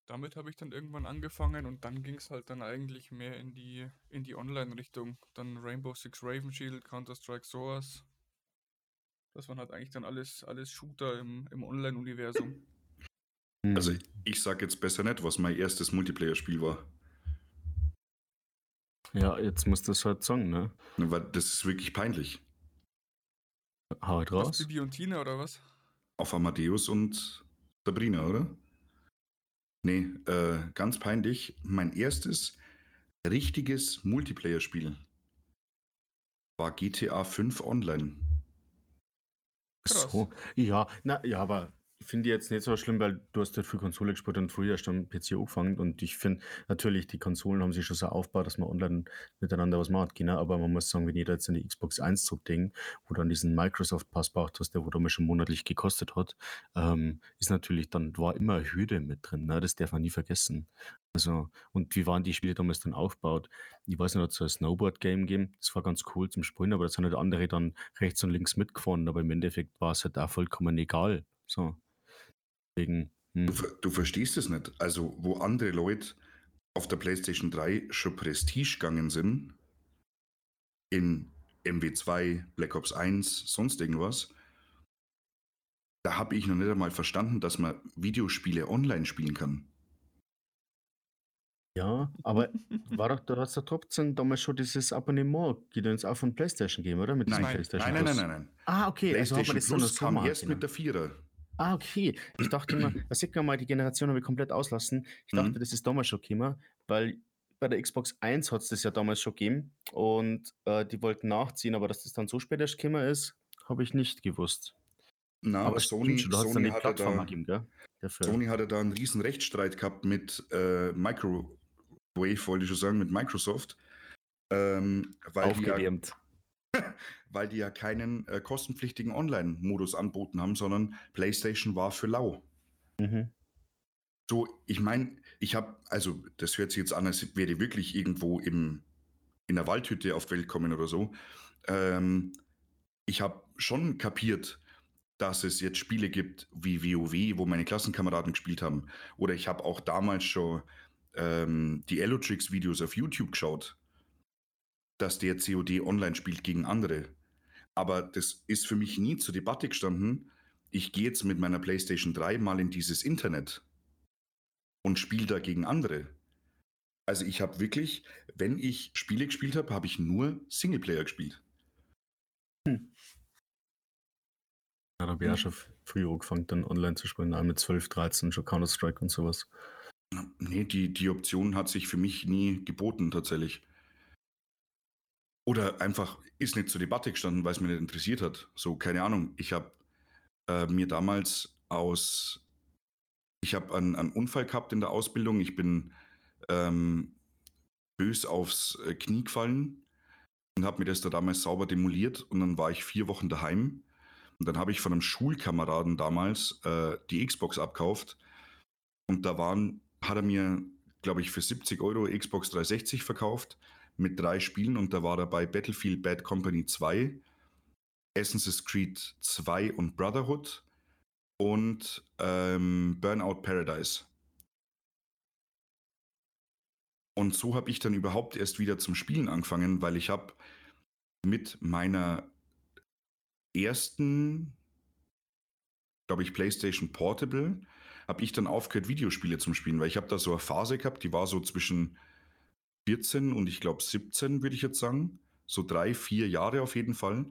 Damit habe ich dann irgendwann angefangen und dann ging es halt dann eigentlich mehr in die, in die Online-Richtung. Dann Rainbow Six Raven Shield, Counter-Strike Source. Das waren halt eigentlich dann alles, alles Shooter im, im Online-Universum. Also ich sag jetzt besser nicht, was mein erstes Multiplayer-Spiel war. Ja, jetzt musst du es halt sagen, ne? Weil das ist wirklich peinlich. Hau halt Was, raus. Bibi und Tina oder was? Auf Amadeus und Sabrina, oder? Nee, äh, ganz peinlich. Mein erstes richtiges Multiplayer-Spiel war GTA 5 Online. Krass. So. Ja, na, ja, aber finde jetzt nicht so schlimm, weil du hast halt viel Konsole gespielt und früher erst am PC angefangen und ich finde natürlich, die Konsolen haben sich schon so aufgebaut, dass man online miteinander was macht, genau, aber man muss sagen, wenn jeder jetzt eine Xbox 1 zurückdenkt, wo dann diesen Microsoft-Pass braucht hast, der wo damals schon monatlich gekostet hat, ähm, ist natürlich dann, war immer Hürde mit drin, ne? das darf man nie vergessen. Also, und wie waren die Spiele damals dann aufgebaut? Ich weiß nicht, hat es so ein Snowboard-Game gegeben, das war ganz cool zum Spielen, aber da sind halt andere dann rechts und links mitgefahren, aber im Endeffekt war es halt auch vollkommen egal. So. Deswegen, hm. Du, du verstehst es nicht. Also, wo andere Leute auf der PlayStation 3 schon Prestige gegangen sind, in MW2, Black Ops 1, sonst irgendwas, da habe ich noch nicht einmal verstanden, dass man Videospiele online spielen kann. Ja, aber war doch, du hast doch trotzdem damals schon dieses Abonnement, geht uns auch von PlayStation geben, oder? Mit Nein, PlayStation nein, nein, nein, nein, nein. Ah, okay, also hat man das Plus kam erst mit der Vierer. Ah, okay. Ich dachte immer, da sieht man mal, die Generation habe ich komplett auslassen. Ich dachte, Mhm. das ist damals schon gekommen, weil bei der Xbox 1 hat es das ja damals schon gegeben und äh, die wollten nachziehen, aber dass das dann so spät erst gekommen ist, habe ich nicht gewusst. Na, aber Sony, schon, Sony, hatte da, gegeben. Sony hatte da einen riesen Rechtsstreit gehabt mit äh, Microwave, wollte ich schon sagen, mit Microsoft. Ähm, weil, Aufgewärmt. Weil die ja keinen äh, kostenpflichtigen Online-Modus anboten haben, sondern PlayStation war für lau. Mhm. So, ich meine, ich habe, also das hört sich jetzt an, als wäre ich wirklich irgendwo im, in der Waldhütte auf Welt kommen oder so. Ähm, ich habe schon kapiert, dass es jetzt Spiele gibt wie WoW, wo meine Klassenkameraden gespielt haben. Oder ich habe auch damals schon ähm, die Elotrix-Videos auf YouTube geschaut, dass der COD online spielt gegen andere. Aber das ist für mich nie zur Debatte gestanden. Ich gehe jetzt mit meiner PlayStation 3 mal in dieses Internet und spiele da gegen andere. Also ich habe wirklich, wenn ich Spiele gespielt habe, habe ich nur Singleplayer gespielt. Ja, da habe ich auch schon früh angefangen, dann online zu spielen, auch mit 12, 13, schon Counter-Strike und sowas. Nee, die, die Option hat sich für mich nie geboten, tatsächlich. Oder einfach ist nicht zur Debatte gestanden, weil es mich nicht interessiert hat. So, keine Ahnung. Ich habe äh, mir damals aus. Ich habe einen, einen Unfall gehabt in der Ausbildung. Ich bin ähm, bös aufs äh, Knie gefallen und habe mir das da damals sauber demoliert. Und dann war ich vier Wochen daheim. Und dann habe ich von einem Schulkameraden damals äh, die Xbox abkauft. Und da waren, hat er mir, glaube ich, für 70 Euro Xbox 360 verkauft mit drei Spielen. Und da war dabei Battlefield Bad Company 2, Assassin's Creed 2 und Brotherhood und ähm, Burnout Paradise. Und so habe ich dann überhaupt erst wieder zum Spielen angefangen, weil ich habe mit meiner ersten, glaube ich, PlayStation Portable, habe ich dann aufgehört, Videospiele zum Spielen, weil ich habe da so eine Phase gehabt, die war so zwischen 14 und ich glaube 17, würde ich jetzt sagen. So drei, vier Jahre auf jeden Fall.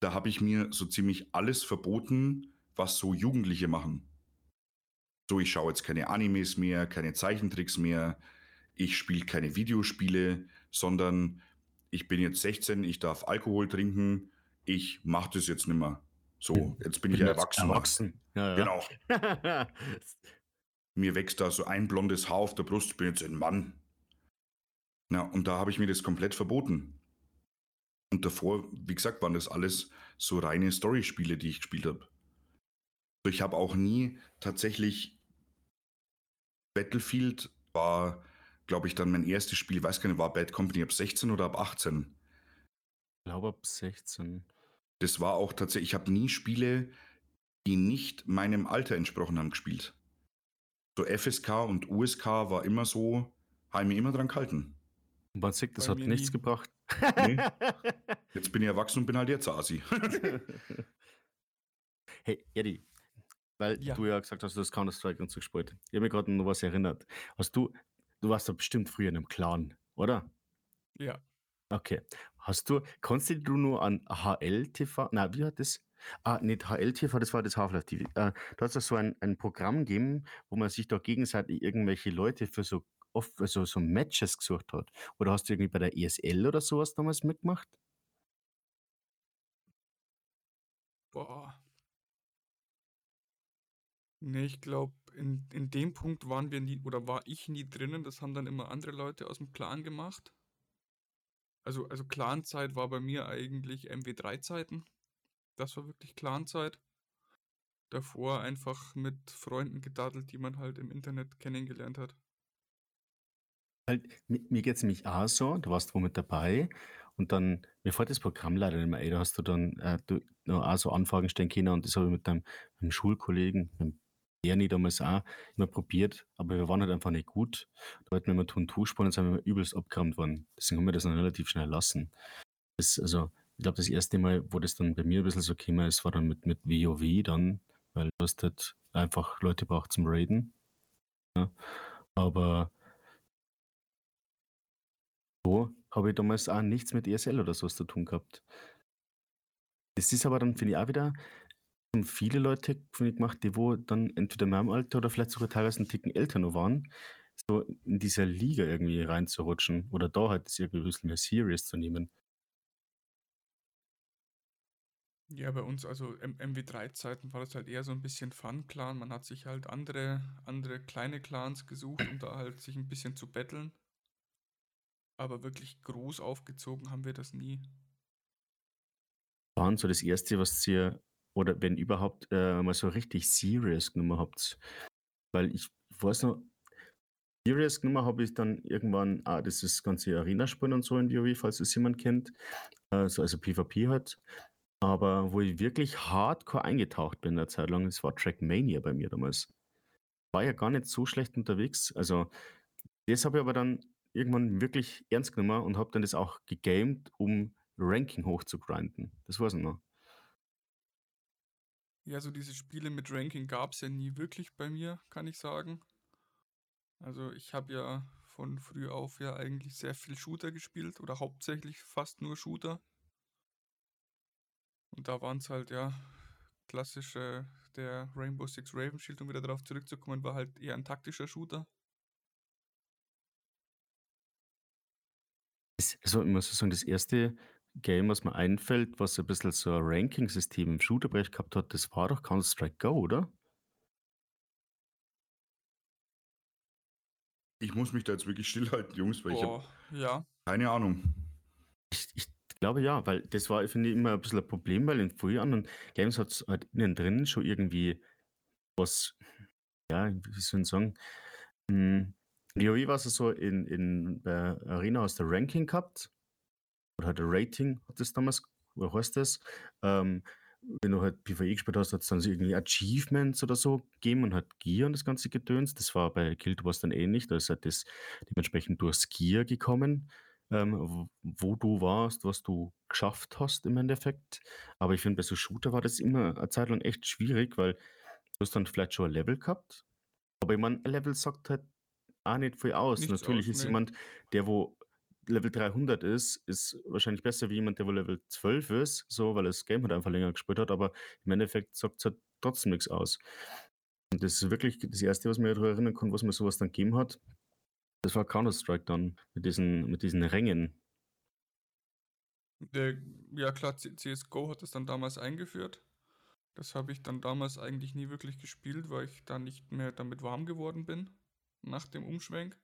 Da habe ich mir so ziemlich alles verboten, was so Jugendliche machen. So, ich schaue jetzt keine Animes mehr, keine Zeichentricks mehr, ich spiele keine Videospiele, sondern ich bin jetzt 16, ich darf Alkohol trinken, ich mache das jetzt nicht mehr. So, jetzt bin ich Bin jetzt erwachsen. Erwachsen. Ja, ja. Genau. (laughs) Mir wächst da so ein blondes Haar auf der Brust, ich bin jetzt ein Mann. Na, und da habe ich mir das komplett verboten. Und davor, wie gesagt, waren das alles so reine Story-Spiele, die ich gespielt habe. Ich habe auch nie tatsächlich Battlefield war, glaube ich, dann mein erstes Spiel, ich weiß gar nicht, war Bad Company ab 16 oder ab 18? Ich glaube ab 16. Das war auch tatsächlich, ich habe nie Spiele, die nicht meinem Alter entsprochen haben, gespielt. So FSK und USK war immer so, habe ich mich immer dran gehalten. Und man sieht, das Bei hat mir nichts nie. gebracht. (laughs) Nee. Jetzt bin ich erwachsen und bin halt jetzt Asi. (laughs) hey, Eddie, weil Ja. du ja gesagt hast, du hast Counter-Strike und so gespielt. Ich habe mich gerade noch was erinnert. Hast du, du warst doch bestimmt früher in einem Clan, oder? Ja. Okay. Hast du, kannst du nur an HLTV, na, wie hat das? Ah, nicht HLTV, das war das Half-Life TV. Äh, da hat es so ein, ein Programm gegeben, wo man sich da gegenseitig irgendwelche Leute für so oft also so Matches gesucht hat. Oder hast du irgendwie bei der ESL oder sowas damals mitgemacht? Boah. Nee, ich glaube, in, in dem Punkt waren wir nie, oder war ich nie drinnen. Das haben dann immer andere Leute aus dem Clan gemacht. Also, also Clan-Zeit war bei mir eigentlich MW3-Zeiten. Das war wirklich Clan-Zeit. Davor einfach mit Freunden gedaddelt, die man halt im Internet kennengelernt hat. Halt, mi- mir geht es nämlich auch so, du warst wo mit dabei und dann, mir fällt das Programm leider nicht mehr ein, da hast du dann äh, du, auch so Anfragen stellen können und das habe ich mit deinem, mit dem Schulkollegen, mit dem Bernie damals auch immer probiert, aber wir waren halt einfach nicht gut. Da wollten wir immer tun tu spielen und sind wir übelst abgerammt worden. Deswegen haben wir das dann relativ schnell lassen. Das, also, ich glaube, das erste Mal, wo das dann bei mir ein bisschen so gekommen ist, war dann mit, mit WoW dann, weil du hast halt einfach Leute braucht zum Raiden. Ja. Aber so habe ich damals auch nichts mit ESL oder sowas zu tun gehabt. Das ist aber dann, finde ich, auch wieder viele Leute finde ich, gemacht, die wo dann entweder in meinem Alter oder vielleicht sogar teilweise einen Ticken älter noch waren, so in dieser Liga irgendwie reinzurutschen oder da halt das irgendwie ein bisschen mehr serious zu nehmen. Ja, bei uns, also M MW3-Zeiten war das halt eher so ein bisschen Fun-Clan. Man hat sich halt andere, andere kleine Clans gesucht, um da halt sich ein bisschen zu betteln. Aber wirklich groß aufgezogen haben wir das nie. Waren so das erste, was ihr, oder wenn überhaupt, äh, mal so richtig serious genommen habt. Weil ich weiß noch, serious genommen habe ich dann irgendwann, ah, das ist ganze Arena-Spielen und so in WoW, falls es jemand kennt. Äh, so, also PvP halt. Aber wo ich wirklich hardcore eingetaucht bin eine Zeit lang, das war Trackmania bei mir damals. War ja gar nicht so schlecht unterwegs. Also, das habe ich aber dann irgendwann wirklich ernst genommen und habe dann das auch gegamed, um Ranking hochzugrinden. Das war's noch. Ja, so diese Spiele mit Ranking gab es ja nie wirklich bei mir, kann ich sagen. Also ich habe ja von früh auf ja eigentlich sehr viel Shooter gespielt oder hauptsächlich fast nur Shooter. Und da waren es halt ja klassische, der Rainbow Six Raven Shield, um wieder darauf zurückzukommen, war halt eher ein taktischer Shooter. Das, also ich muss sagen, das erste Game, was mir einfällt, was ein bisschen so ein Ranking-System im Shooterbereich gehabt hat, das war doch Counter-Strike Go, oder? Ich muss mich da jetzt wirklich (laughs) stillhalten, Jungs, weil ich habe Boah, ja. keine Ahnung. Ich, ich glaube ja, weil das war, finde ich, immer ein bisschen ein Problem, weil in früher anderen Games hat es halt innen drin schon irgendwie was, ja, wie soll ich sagen, hm, WoW war es so, in, in der Arena hast du Ranking gehabt, oder halt Rating, hat das damals, oder heißt das, ähm, wenn du halt PvE gespielt hast, hat es dann irgendwie Achievements oder so gegeben und halt Gear und das ganze Gedöns. Das war bei Guild Wars dann ähnlich, da ist halt das dementsprechend durchs Gear gekommen, ähm, wo du warst, was du geschafft hast im Endeffekt. Aber ich finde, bei so Shooter war das immer eine Zeit lang echt schwierig, weil du hast dann vielleicht schon ein Level gehabt, aber ich meine, ein Level sagt halt auch nicht viel aus. Nichts Natürlich aus, ist nee. jemand, der wo Level 300 ist, ist wahrscheinlich besser wie jemand, der wo Level 12 ist, so, weil das Game halt einfach länger gespielt hat, aber im Endeffekt sagt es halt trotzdem nichts aus. Und das ist wirklich das Erste, was mir daran erinnern kann, was mir sowas dann gegeben hat. Das war Counter-Strike dann mit diesen, mit diesen Rängen. Der, ja klar, CSGO hat das dann damals eingeführt. Das habe ich dann damals eigentlich nie wirklich gespielt, weil ich da nicht mehr damit warm geworden bin nach dem Umschwenk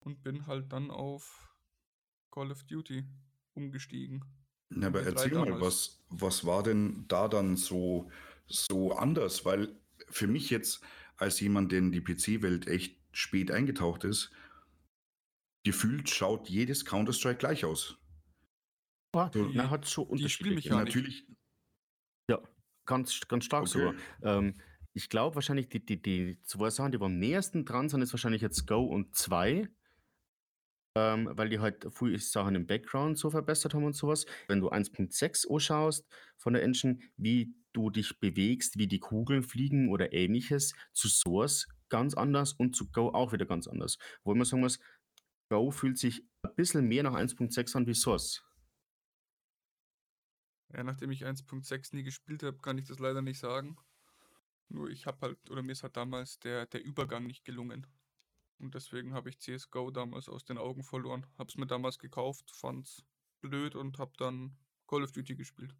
und bin halt dann auf Call of Duty umgestiegen. Na, aber erzähl mal, was, was war denn da dann so, so anders? Weil für mich jetzt als jemand, der in die PC-Welt echt spät eingetaucht ist, gefühlt schaut jedes Counter-Strike gleich aus. Ja, So, na, hat schon die unterschiedliche. Spielmechanik. natürlich, Ja, ganz, ganz stark okay. sogar. Ähm, ich glaube wahrscheinlich, die, die, die zwei Sachen, die am nähersten dran sind, ist wahrscheinlich jetzt Go und 2. Ähm, weil die halt viele Sachen im Background so verbessert haben und sowas. Wenn du 1.6 anschaust von der Engine, wie du dich bewegst, wie die Kugeln fliegen oder ähnliches, zu Source ganz anders und zu Go auch wieder ganz anders. Wo man sagen muss, Go fühlt sich ein bisschen mehr nach 1.6 an wie Source. Ja, nachdem ich 1.6 nie gespielt habe, kann ich das leider nicht sagen. Nur ich habe halt, oder mir ist halt damals der, der Übergang nicht gelungen. Und deswegen habe ich CSGO damals aus den Augen verloren. Hab's mir damals gekauft, fand's blöd und hab dann Call of Duty gespielt.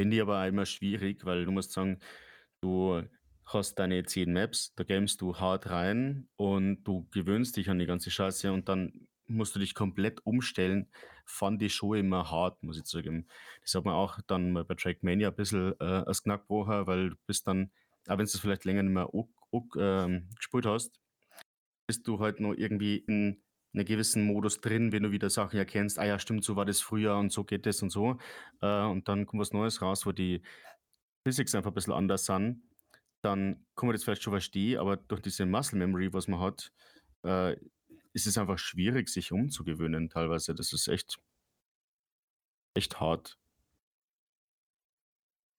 Finde ich aber immer schwierig, weil du musst sagen, du hast deine 10 Maps, da gamest du hart rein und du gewöhnst dich an die ganze Scheiße und dann musst du dich komplett umstellen. Fand ich schon immer hart, muss ich zugeben. Das hat man auch dann bei Trackmania ein bisschen äh, als Knackbrocher, weil du bist dann, auch wenn du es vielleicht länger nicht mehr auch, auch, ähm, gespielt hast, bist du halt noch irgendwie in einem gewissen Modus drin, wenn du wieder Sachen erkennst, ah ja, stimmt, so war das früher und so geht das und so. Äh, und dann kommt was Neues raus, wo die Physics einfach ein bisschen anders sind. Dann kann man das vielleicht schon verstehen, aber durch diese Muscle Memory, was man hat, äh, ist es einfach schwierig, sich umzugewöhnen teilweise. Das ist echt, echt hart.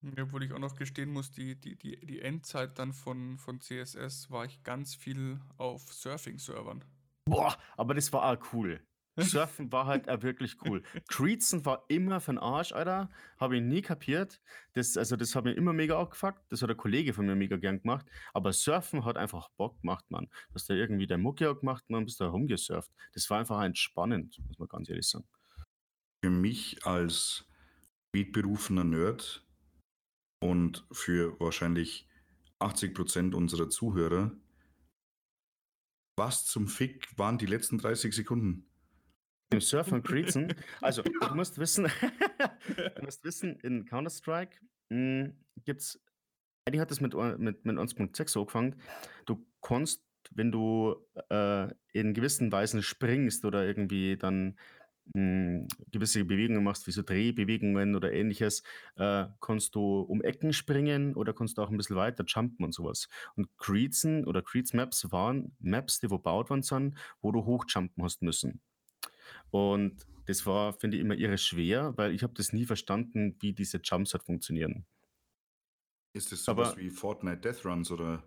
Obwohl ich auch noch gestehen muss, die, die, die, die Endzeit dann von, von CSS war ich ganz viel auf Surfing-Servern. Boah, aber das war auch cool. (laughs) Surfen war halt auch wirklich cool. Creezen war immer für den Arsch, Alter. Habe ich nie kapiert. Das, also, das hat mir immer mega abgefuckt. Das hat ein Kollege von mir mega gern gemacht. Aber Surfen hat einfach Bock gemacht, Mann. Du hast da irgendwie der Mucke auch gemacht und dann bist du da rumgesurft. Das war einfach entspannend, muss man ganz ehrlich sagen. Für mich als spätberufener Nerd und für wahrscheinlich 80% unserer Zuhörer, was zum Fick waren die letzten 30 Sekunden? Im Surfen und Creezen. Also, du musst wissen, (laughs) du musst wissen, in Counter-Strike gibt es, eigentlich hat das mit, mit, mit 1.6 angefangen, du kannst, wenn du äh, in gewissen Weisen springst oder irgendwie dann mh, gewisse Bewegungen machst, wie so Drehbewegungen oder ähnliches, äh, kannst du um Ecken springen oder kannst du auch ein bisschen weiter jumpen und sowas. Und Creezen oder Creeds Maps waren Maps, die wo gebaut worden sind, wo du hochjumpen hast müssen. Und das war, finde ich, immer irre schwer, weil ich habe das nie verstanden, wie diese Jumps halt funktionieren. Ist es sowas Aber- wie Fortnite Death Runs oder?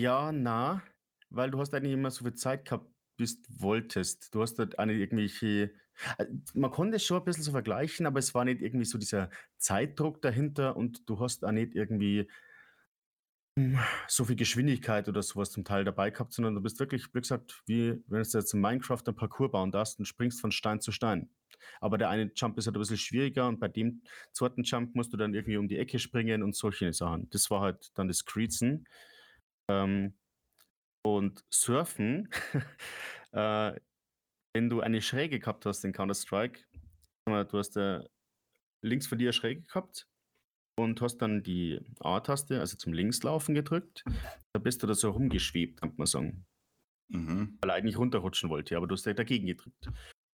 Ja, na, weil du hast eigentlich immer so viel Zeit gehabt, bis du wolltest. Du hast auch nicht irgendwelche. äh, Man konnte es schon ein bisschen so vergleichen, aber es war nicht irgendwie so dieser Zeitdruck dahinter und du hast auch nicht irgendwie hm, so viel Geschwindigkeit oder sowas zum Teil dabei gehabt, sondern du bist wirklich, wie gesagt, wie wenn du jetzt in Minecraft ein Parcours bauen darfst und springst von Stein zu Stein. Aber der eine Jump ist halt ein bisschen schwieriger und bei dem zweiten Jump musst du dann irgendwie um die Ecke springen und solche Sachen. Das war halt dann das Creezen. Ähm, und Surfen, (laughs) äh, wenn du eine Schräge gehabt hast in Counter-Strike, du hast äh, links von dir eine Schräge gehabt und hast dann die A-Taste, also zum Linkslaufen gedrückt, (laughs) da bist du da so rumgeschwebt, kann man sagen. Mhm. Weil er eigentlich runterrutschen wollte, aber du hast ja dagegen gedrückt.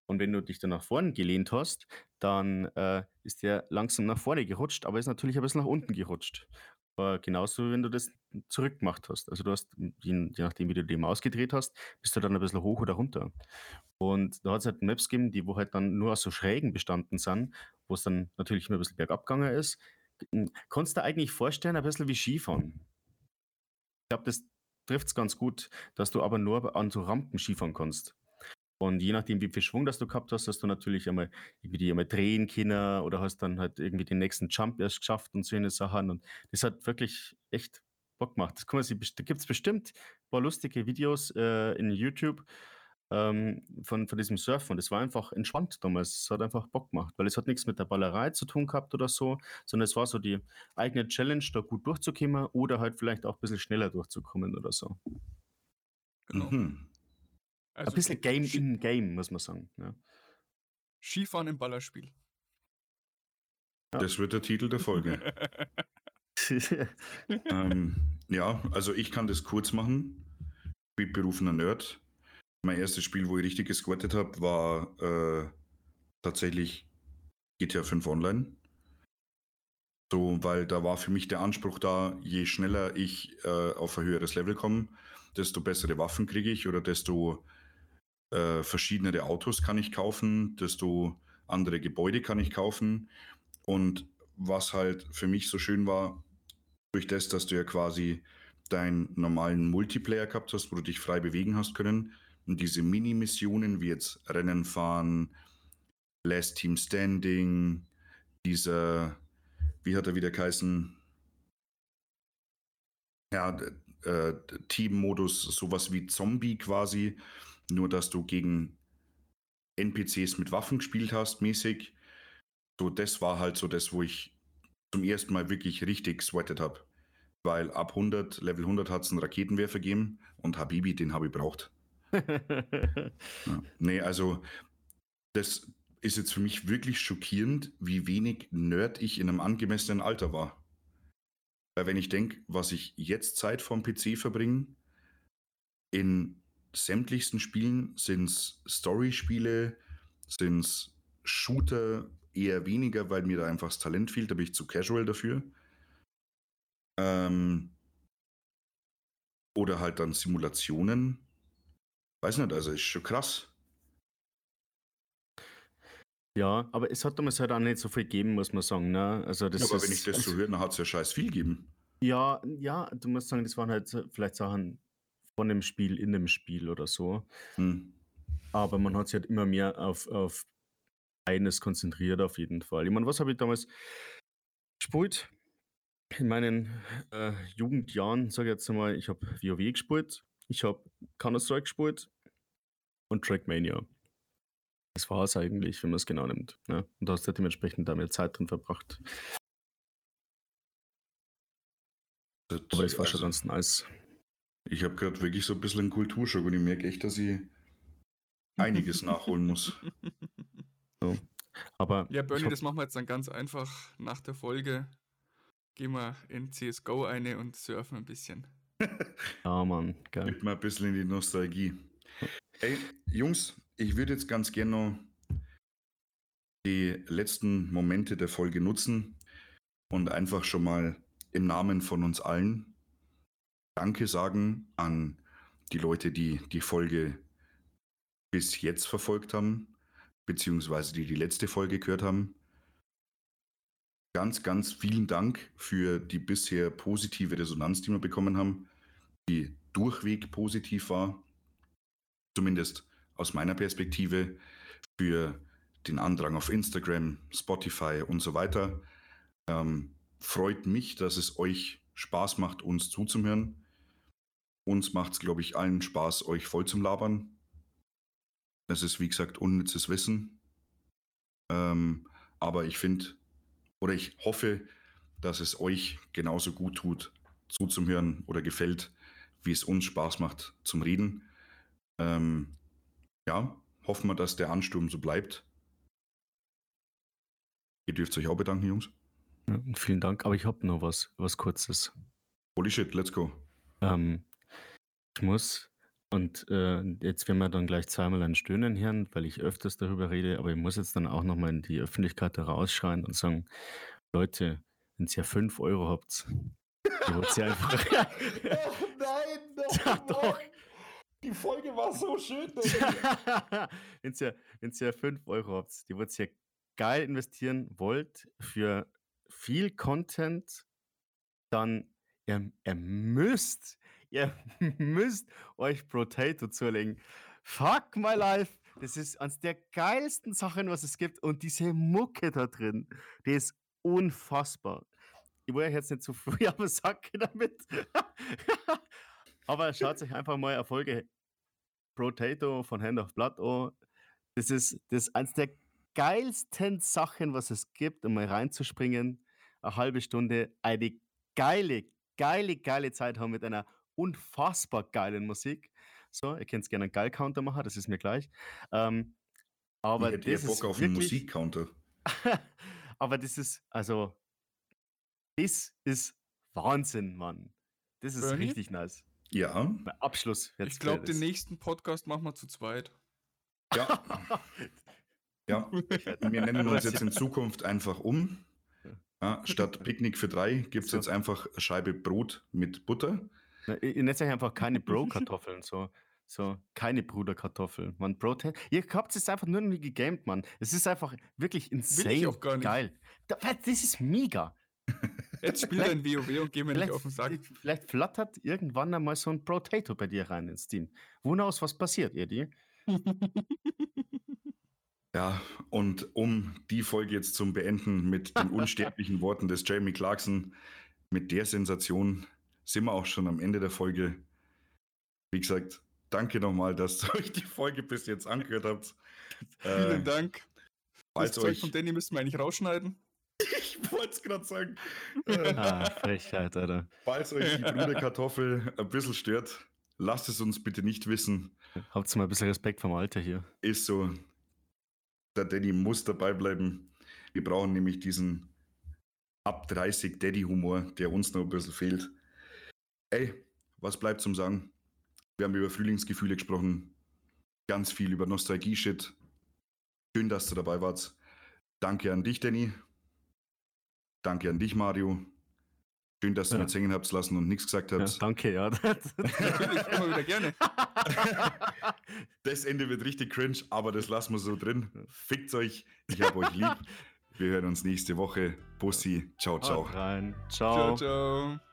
Und wenn du dich dann nach vorne gelehnt hast, dann äh, ist der langsam nach vorne gerutscht, aber ist natürlich ein bisschen nach unten gerutscht. Aber genauso, wenn du das zurück gemacht hast. Also du hast, je, je nachdem, wie du die Maus gedreht hast, bist du dann ein bisschen hoch oder runter. Und da hat es halt Maps gegeben, die wo halt dann nur aus so Schrägen bestanden sind, wo es dann natürlich immer ein bisschen bergab gegangen ist. Kannst du dir eigentlich vorstellen, ein bisschen wie Skifahren. Ich glaube, das trifft es ganz gut, dass du aber nur an so Rampen Skifahren kannst. Und je nachdem, wie viel Schwung das du gehabt hast, hast du natürlich einmal irgendwie die einmal drehen können oder hast dann halt irgendwie den nächsten Jump erst geschafft und so eine Sachen. Und das hat wirklich echt Bock gemacht. Das kann man sich, da gibt es bestimmt ein paar lustige Videos äh, in YouTube ähm, von, von diesem Surfen. Und das war einfach entspannt damals. Es hat einfach Bock gemacht, weil es hat nichts mit der Ballerei zu tun gehabt oder so, sondern es war so die eigene Challenge, da gut durchzukommen oder halt vielleicht auch ein bisschen schneller durchzukommen oder so. Genau. Mhm. Also ein bisschen Game in Game, muss man sagen. Ja. Skifahren im Ballerspiel. Ja. Das wird der Titel der Folge. (laughs) ähm, ja, also ich kann das kurz machen. Ich bin berufener Nerd. Mein erstes Spiel, wo ich richtig gesquattet habe, war äh, tatsächlich GTA 5 Online. So, weil da war für mich der Anspruch da, je schneller ich äh, auf ein höheres Level komme, desto bessere Waffen kriege ich oder desto äh, verschiedene Autos kann ich kaufen, desto andere Gebäude kann ich kaufen. Und was halt für mich so schön war, durch das, dass du ja quasi deinen normalen Multiplayer gehabt hast, wo du dich frei bewegen hast können. Und diese Mini-Missionen wie jetzt Rennen fahren, Last Team Standing, dieser, wie hat er wieder geheißen? Ja, äh, Team-Modus, sowas wie Zombie quasi, nur dass du gegen NPCs mit Waffen gespielt hast, mäßig. So, das war halt so das, wo ich zum ersten Mal wirklich richtig sweatet habe. Weil ab 100, Level 100 hat es einen Raketenwerfer gegeben und Habibi, den habe ich braucht. (laughs) ja. Nee, also das ist jetzt für mich wirklich schockierend, wie wenig Nerd ich in einem angemessenen Alter war. Weil wenn ich denke, was ich jetzt Zeit vom PC verbringe, in sämtlichsten Spielen sind es Story-Spiele, sind es Shooter, eher weniger, weil mir da einfach das Talent fehlt, da bin ich zu casual dafür. Ähm, oder halt dann Simulationen. Weiß nicht, also ist schon krass. Ja, aber es hat damals halt auch nicht so viel gegeben, muss man sagen. Ne? Also das ja, aber ist, wenn ich das so höre, dann hat es ja scheiß viel gegeben. Ja, ja, du musst sagen, das waren halt vielleicht Sachen von dem Spiel in dem Spiel oder so. Hm. Aber man hat sich halt immer mehr auf, auf eines konzentriert, auf jeden Fall. Ich meine, was habe ich damals gespielt? In meinen äh, Jugendjahren, sage ich jetzt einmal, ich habe WoW gespielt, ich habe Counter-Strike gespielt und Trackmania. Das war es eigentlich, wenn man es genau nimmt. Ne? Und da hast du dementsprechend da mehr Zeit drin verbracht. Das, Aber es war schon also, ganz nice. Ich habe gerade wirklich so ein bisschen einen Kulturschock und ich merke echt, dass ich einiges (laughs) nachholen muss. So. Aber Ja, Bernie, hab, das machen wir jetzt dann ganz einfach nach der Folge. Gehen wir in CSGO eine und surfen ein bisschen. (laughs) ja, Mann, geil. Gibt mal ein bisschen in die Nostalgie. Ey, Jungs, ich würde jetzt ganz gerne noch die letzten Momente der Folge nutzen und einfach schon mal im Namen von uns allen Danke sagen an die Leute, die die Folge bis jetzt verfolgt haben, beziehungsweise die die letzte Folge gehört haben. Ganz, ganz vielen Dank für die bisher positive Resonanz, die wir bekommen haben, die durchweg positiv war, zumindest aus meiner Perspektive, für den Andrang auf Instagram, Spotify und so weiter. Ähm, freut mich, dass es euch Spaß macht, uns zuzuhören. Uns macht es, glaube ich, allen Spaß, euch voll zum Labern. Das ist, wie gesagt, unnützes Wissen. Ähm, aber ich finde, oder ich hoffe, dass es euch genauso gut tut, zuzuhören oder gefällt, wie es uns Spaß macht zum Reden. Ähm, ja, hoffen wir, dass der Ansturm so bleibt. Ihr dürft euch auch bedanken, Jungs. Vielen Dank. Aber ich habe noch was, was Kurzes. Holy shit, let's go. Ähm, muss, und äh, jetzt werden wir dann gleich zweimal ein Stöhnen hören, weil ich öfters darüber rede, aber ich muss jetzt dann auch nochmal in die Öffentlichkeit rausschreien und sagen, Leute, wenn ihr 5 Euro habt, ihr wollt sie einfach. (laughs) Oh nein, (laughs) doch, Ja, doch. Die Folge war so schön. wenn ihr, wenn ihr 5 Euro habt, die wollt ihr geil investieren wollt für viel Content, dann ihr, ihr müsst, ihr (laughs) müsst euch Potato zulegen. Fuck my life. Das ist eines der geilsten Sachen, was es gibt. Und diese Mucke da drin, die ist unfassbar. Ich euch jetzt nicht zu früh (laughs) am Sack damit. (laughs) Aber schaut euch einfach mal Erfolge Potato von Hand of Blood an. Das ist, das ist eines der geilsten Sachen, was es gibt, um mal reinzuspringen. Eine halbe Stunde eine geile, geile, geile Zeit haben mit einer unfassbar geilen Musik. So, ihr könnt gerne einen Geil-Counter machen, das ist mir gleich. Ähm, Aber ich hätte eher das Bock ist auf einen Musikcounter. (laughs) aber das ist, also, das ist Wahnsinn, Mann. Das ist Bernie? richtig nice. Ja, Bei Abschluss. Ich jetzt glaube, den nächsten Podcast machen wir zu zweit. ja, (laughs) ja. Wir nennen uns jetzt (laughs) in Zukunft einfach um. Ja, statt Picknick für drei gibt es So. jetzt einfach eine Scheibe Brot mit Butter. Na, Ihr nennt euch einfach keine (laughs) Bro-Kartoffeln, so, so keine Bruderkartoffeln. Man, Bro Ihr habt es einfach nur noch nie gegamed, Mann. Es ist einfach wirklich insane auch gar nicht. geil. Da- Das ist mega. Jetzt spielt ein WoW und geh mir nicht auf den Sack. vielleicht flattert irgendwann einmal so ein Potato bei dir rein ins Team. Wonach was passiert, Eddie? (laughs) Ja, und um die Folge jetzt zum Beenden mit den (laughs) unsterblichen Worten des Jamie Clarkson, mit der Sensation sind wir auch schon am Ende der Folge. Wie gesagt, danke nochmal, dass ihr (laughs) euch die Folge bis jetzt angehört habt. (laughs) Vielen Äh, Dank. Das falls Zeug euch, von Danny müssten wir eigentlich rausschneiden. (laughs) ich wollte es gerade sagen, Ah, Frechheit, Alter. falls euch die Bruderkartoffel ein bisschen stört, lasst es uns bitte nicht wissen. Habt mal ein bisschen Respekt vom Alter hier. Ist so, der Daddy muss dabei bleiben. Wir brauchen nämlich diesen ab 30 Daddy-Humor, der uns noch ein bisschen fehlt. Ey, was bleibt zum Sagen? Wir haben über Frühlingsgefühle gesprochen, ganz viel über Nostalgie-Shit. Schön, dass du dabei warst. Danke an dich, Danny. Danke an dich, Mario. Schön, dass du Ja. mir singen habt lassen und nichts gesagt Ja, habt. danke, ja. (laughs) Natürlich, immer wieder gerne. Das Ende wird richtig cringe, aber das lassen wir so drin. Fickt euch. Ich hab euch lieb. (laughs) Wir hören uns nächste Woche. Bussi. Ciao, ciao. Haut rein. Ciao, ciao.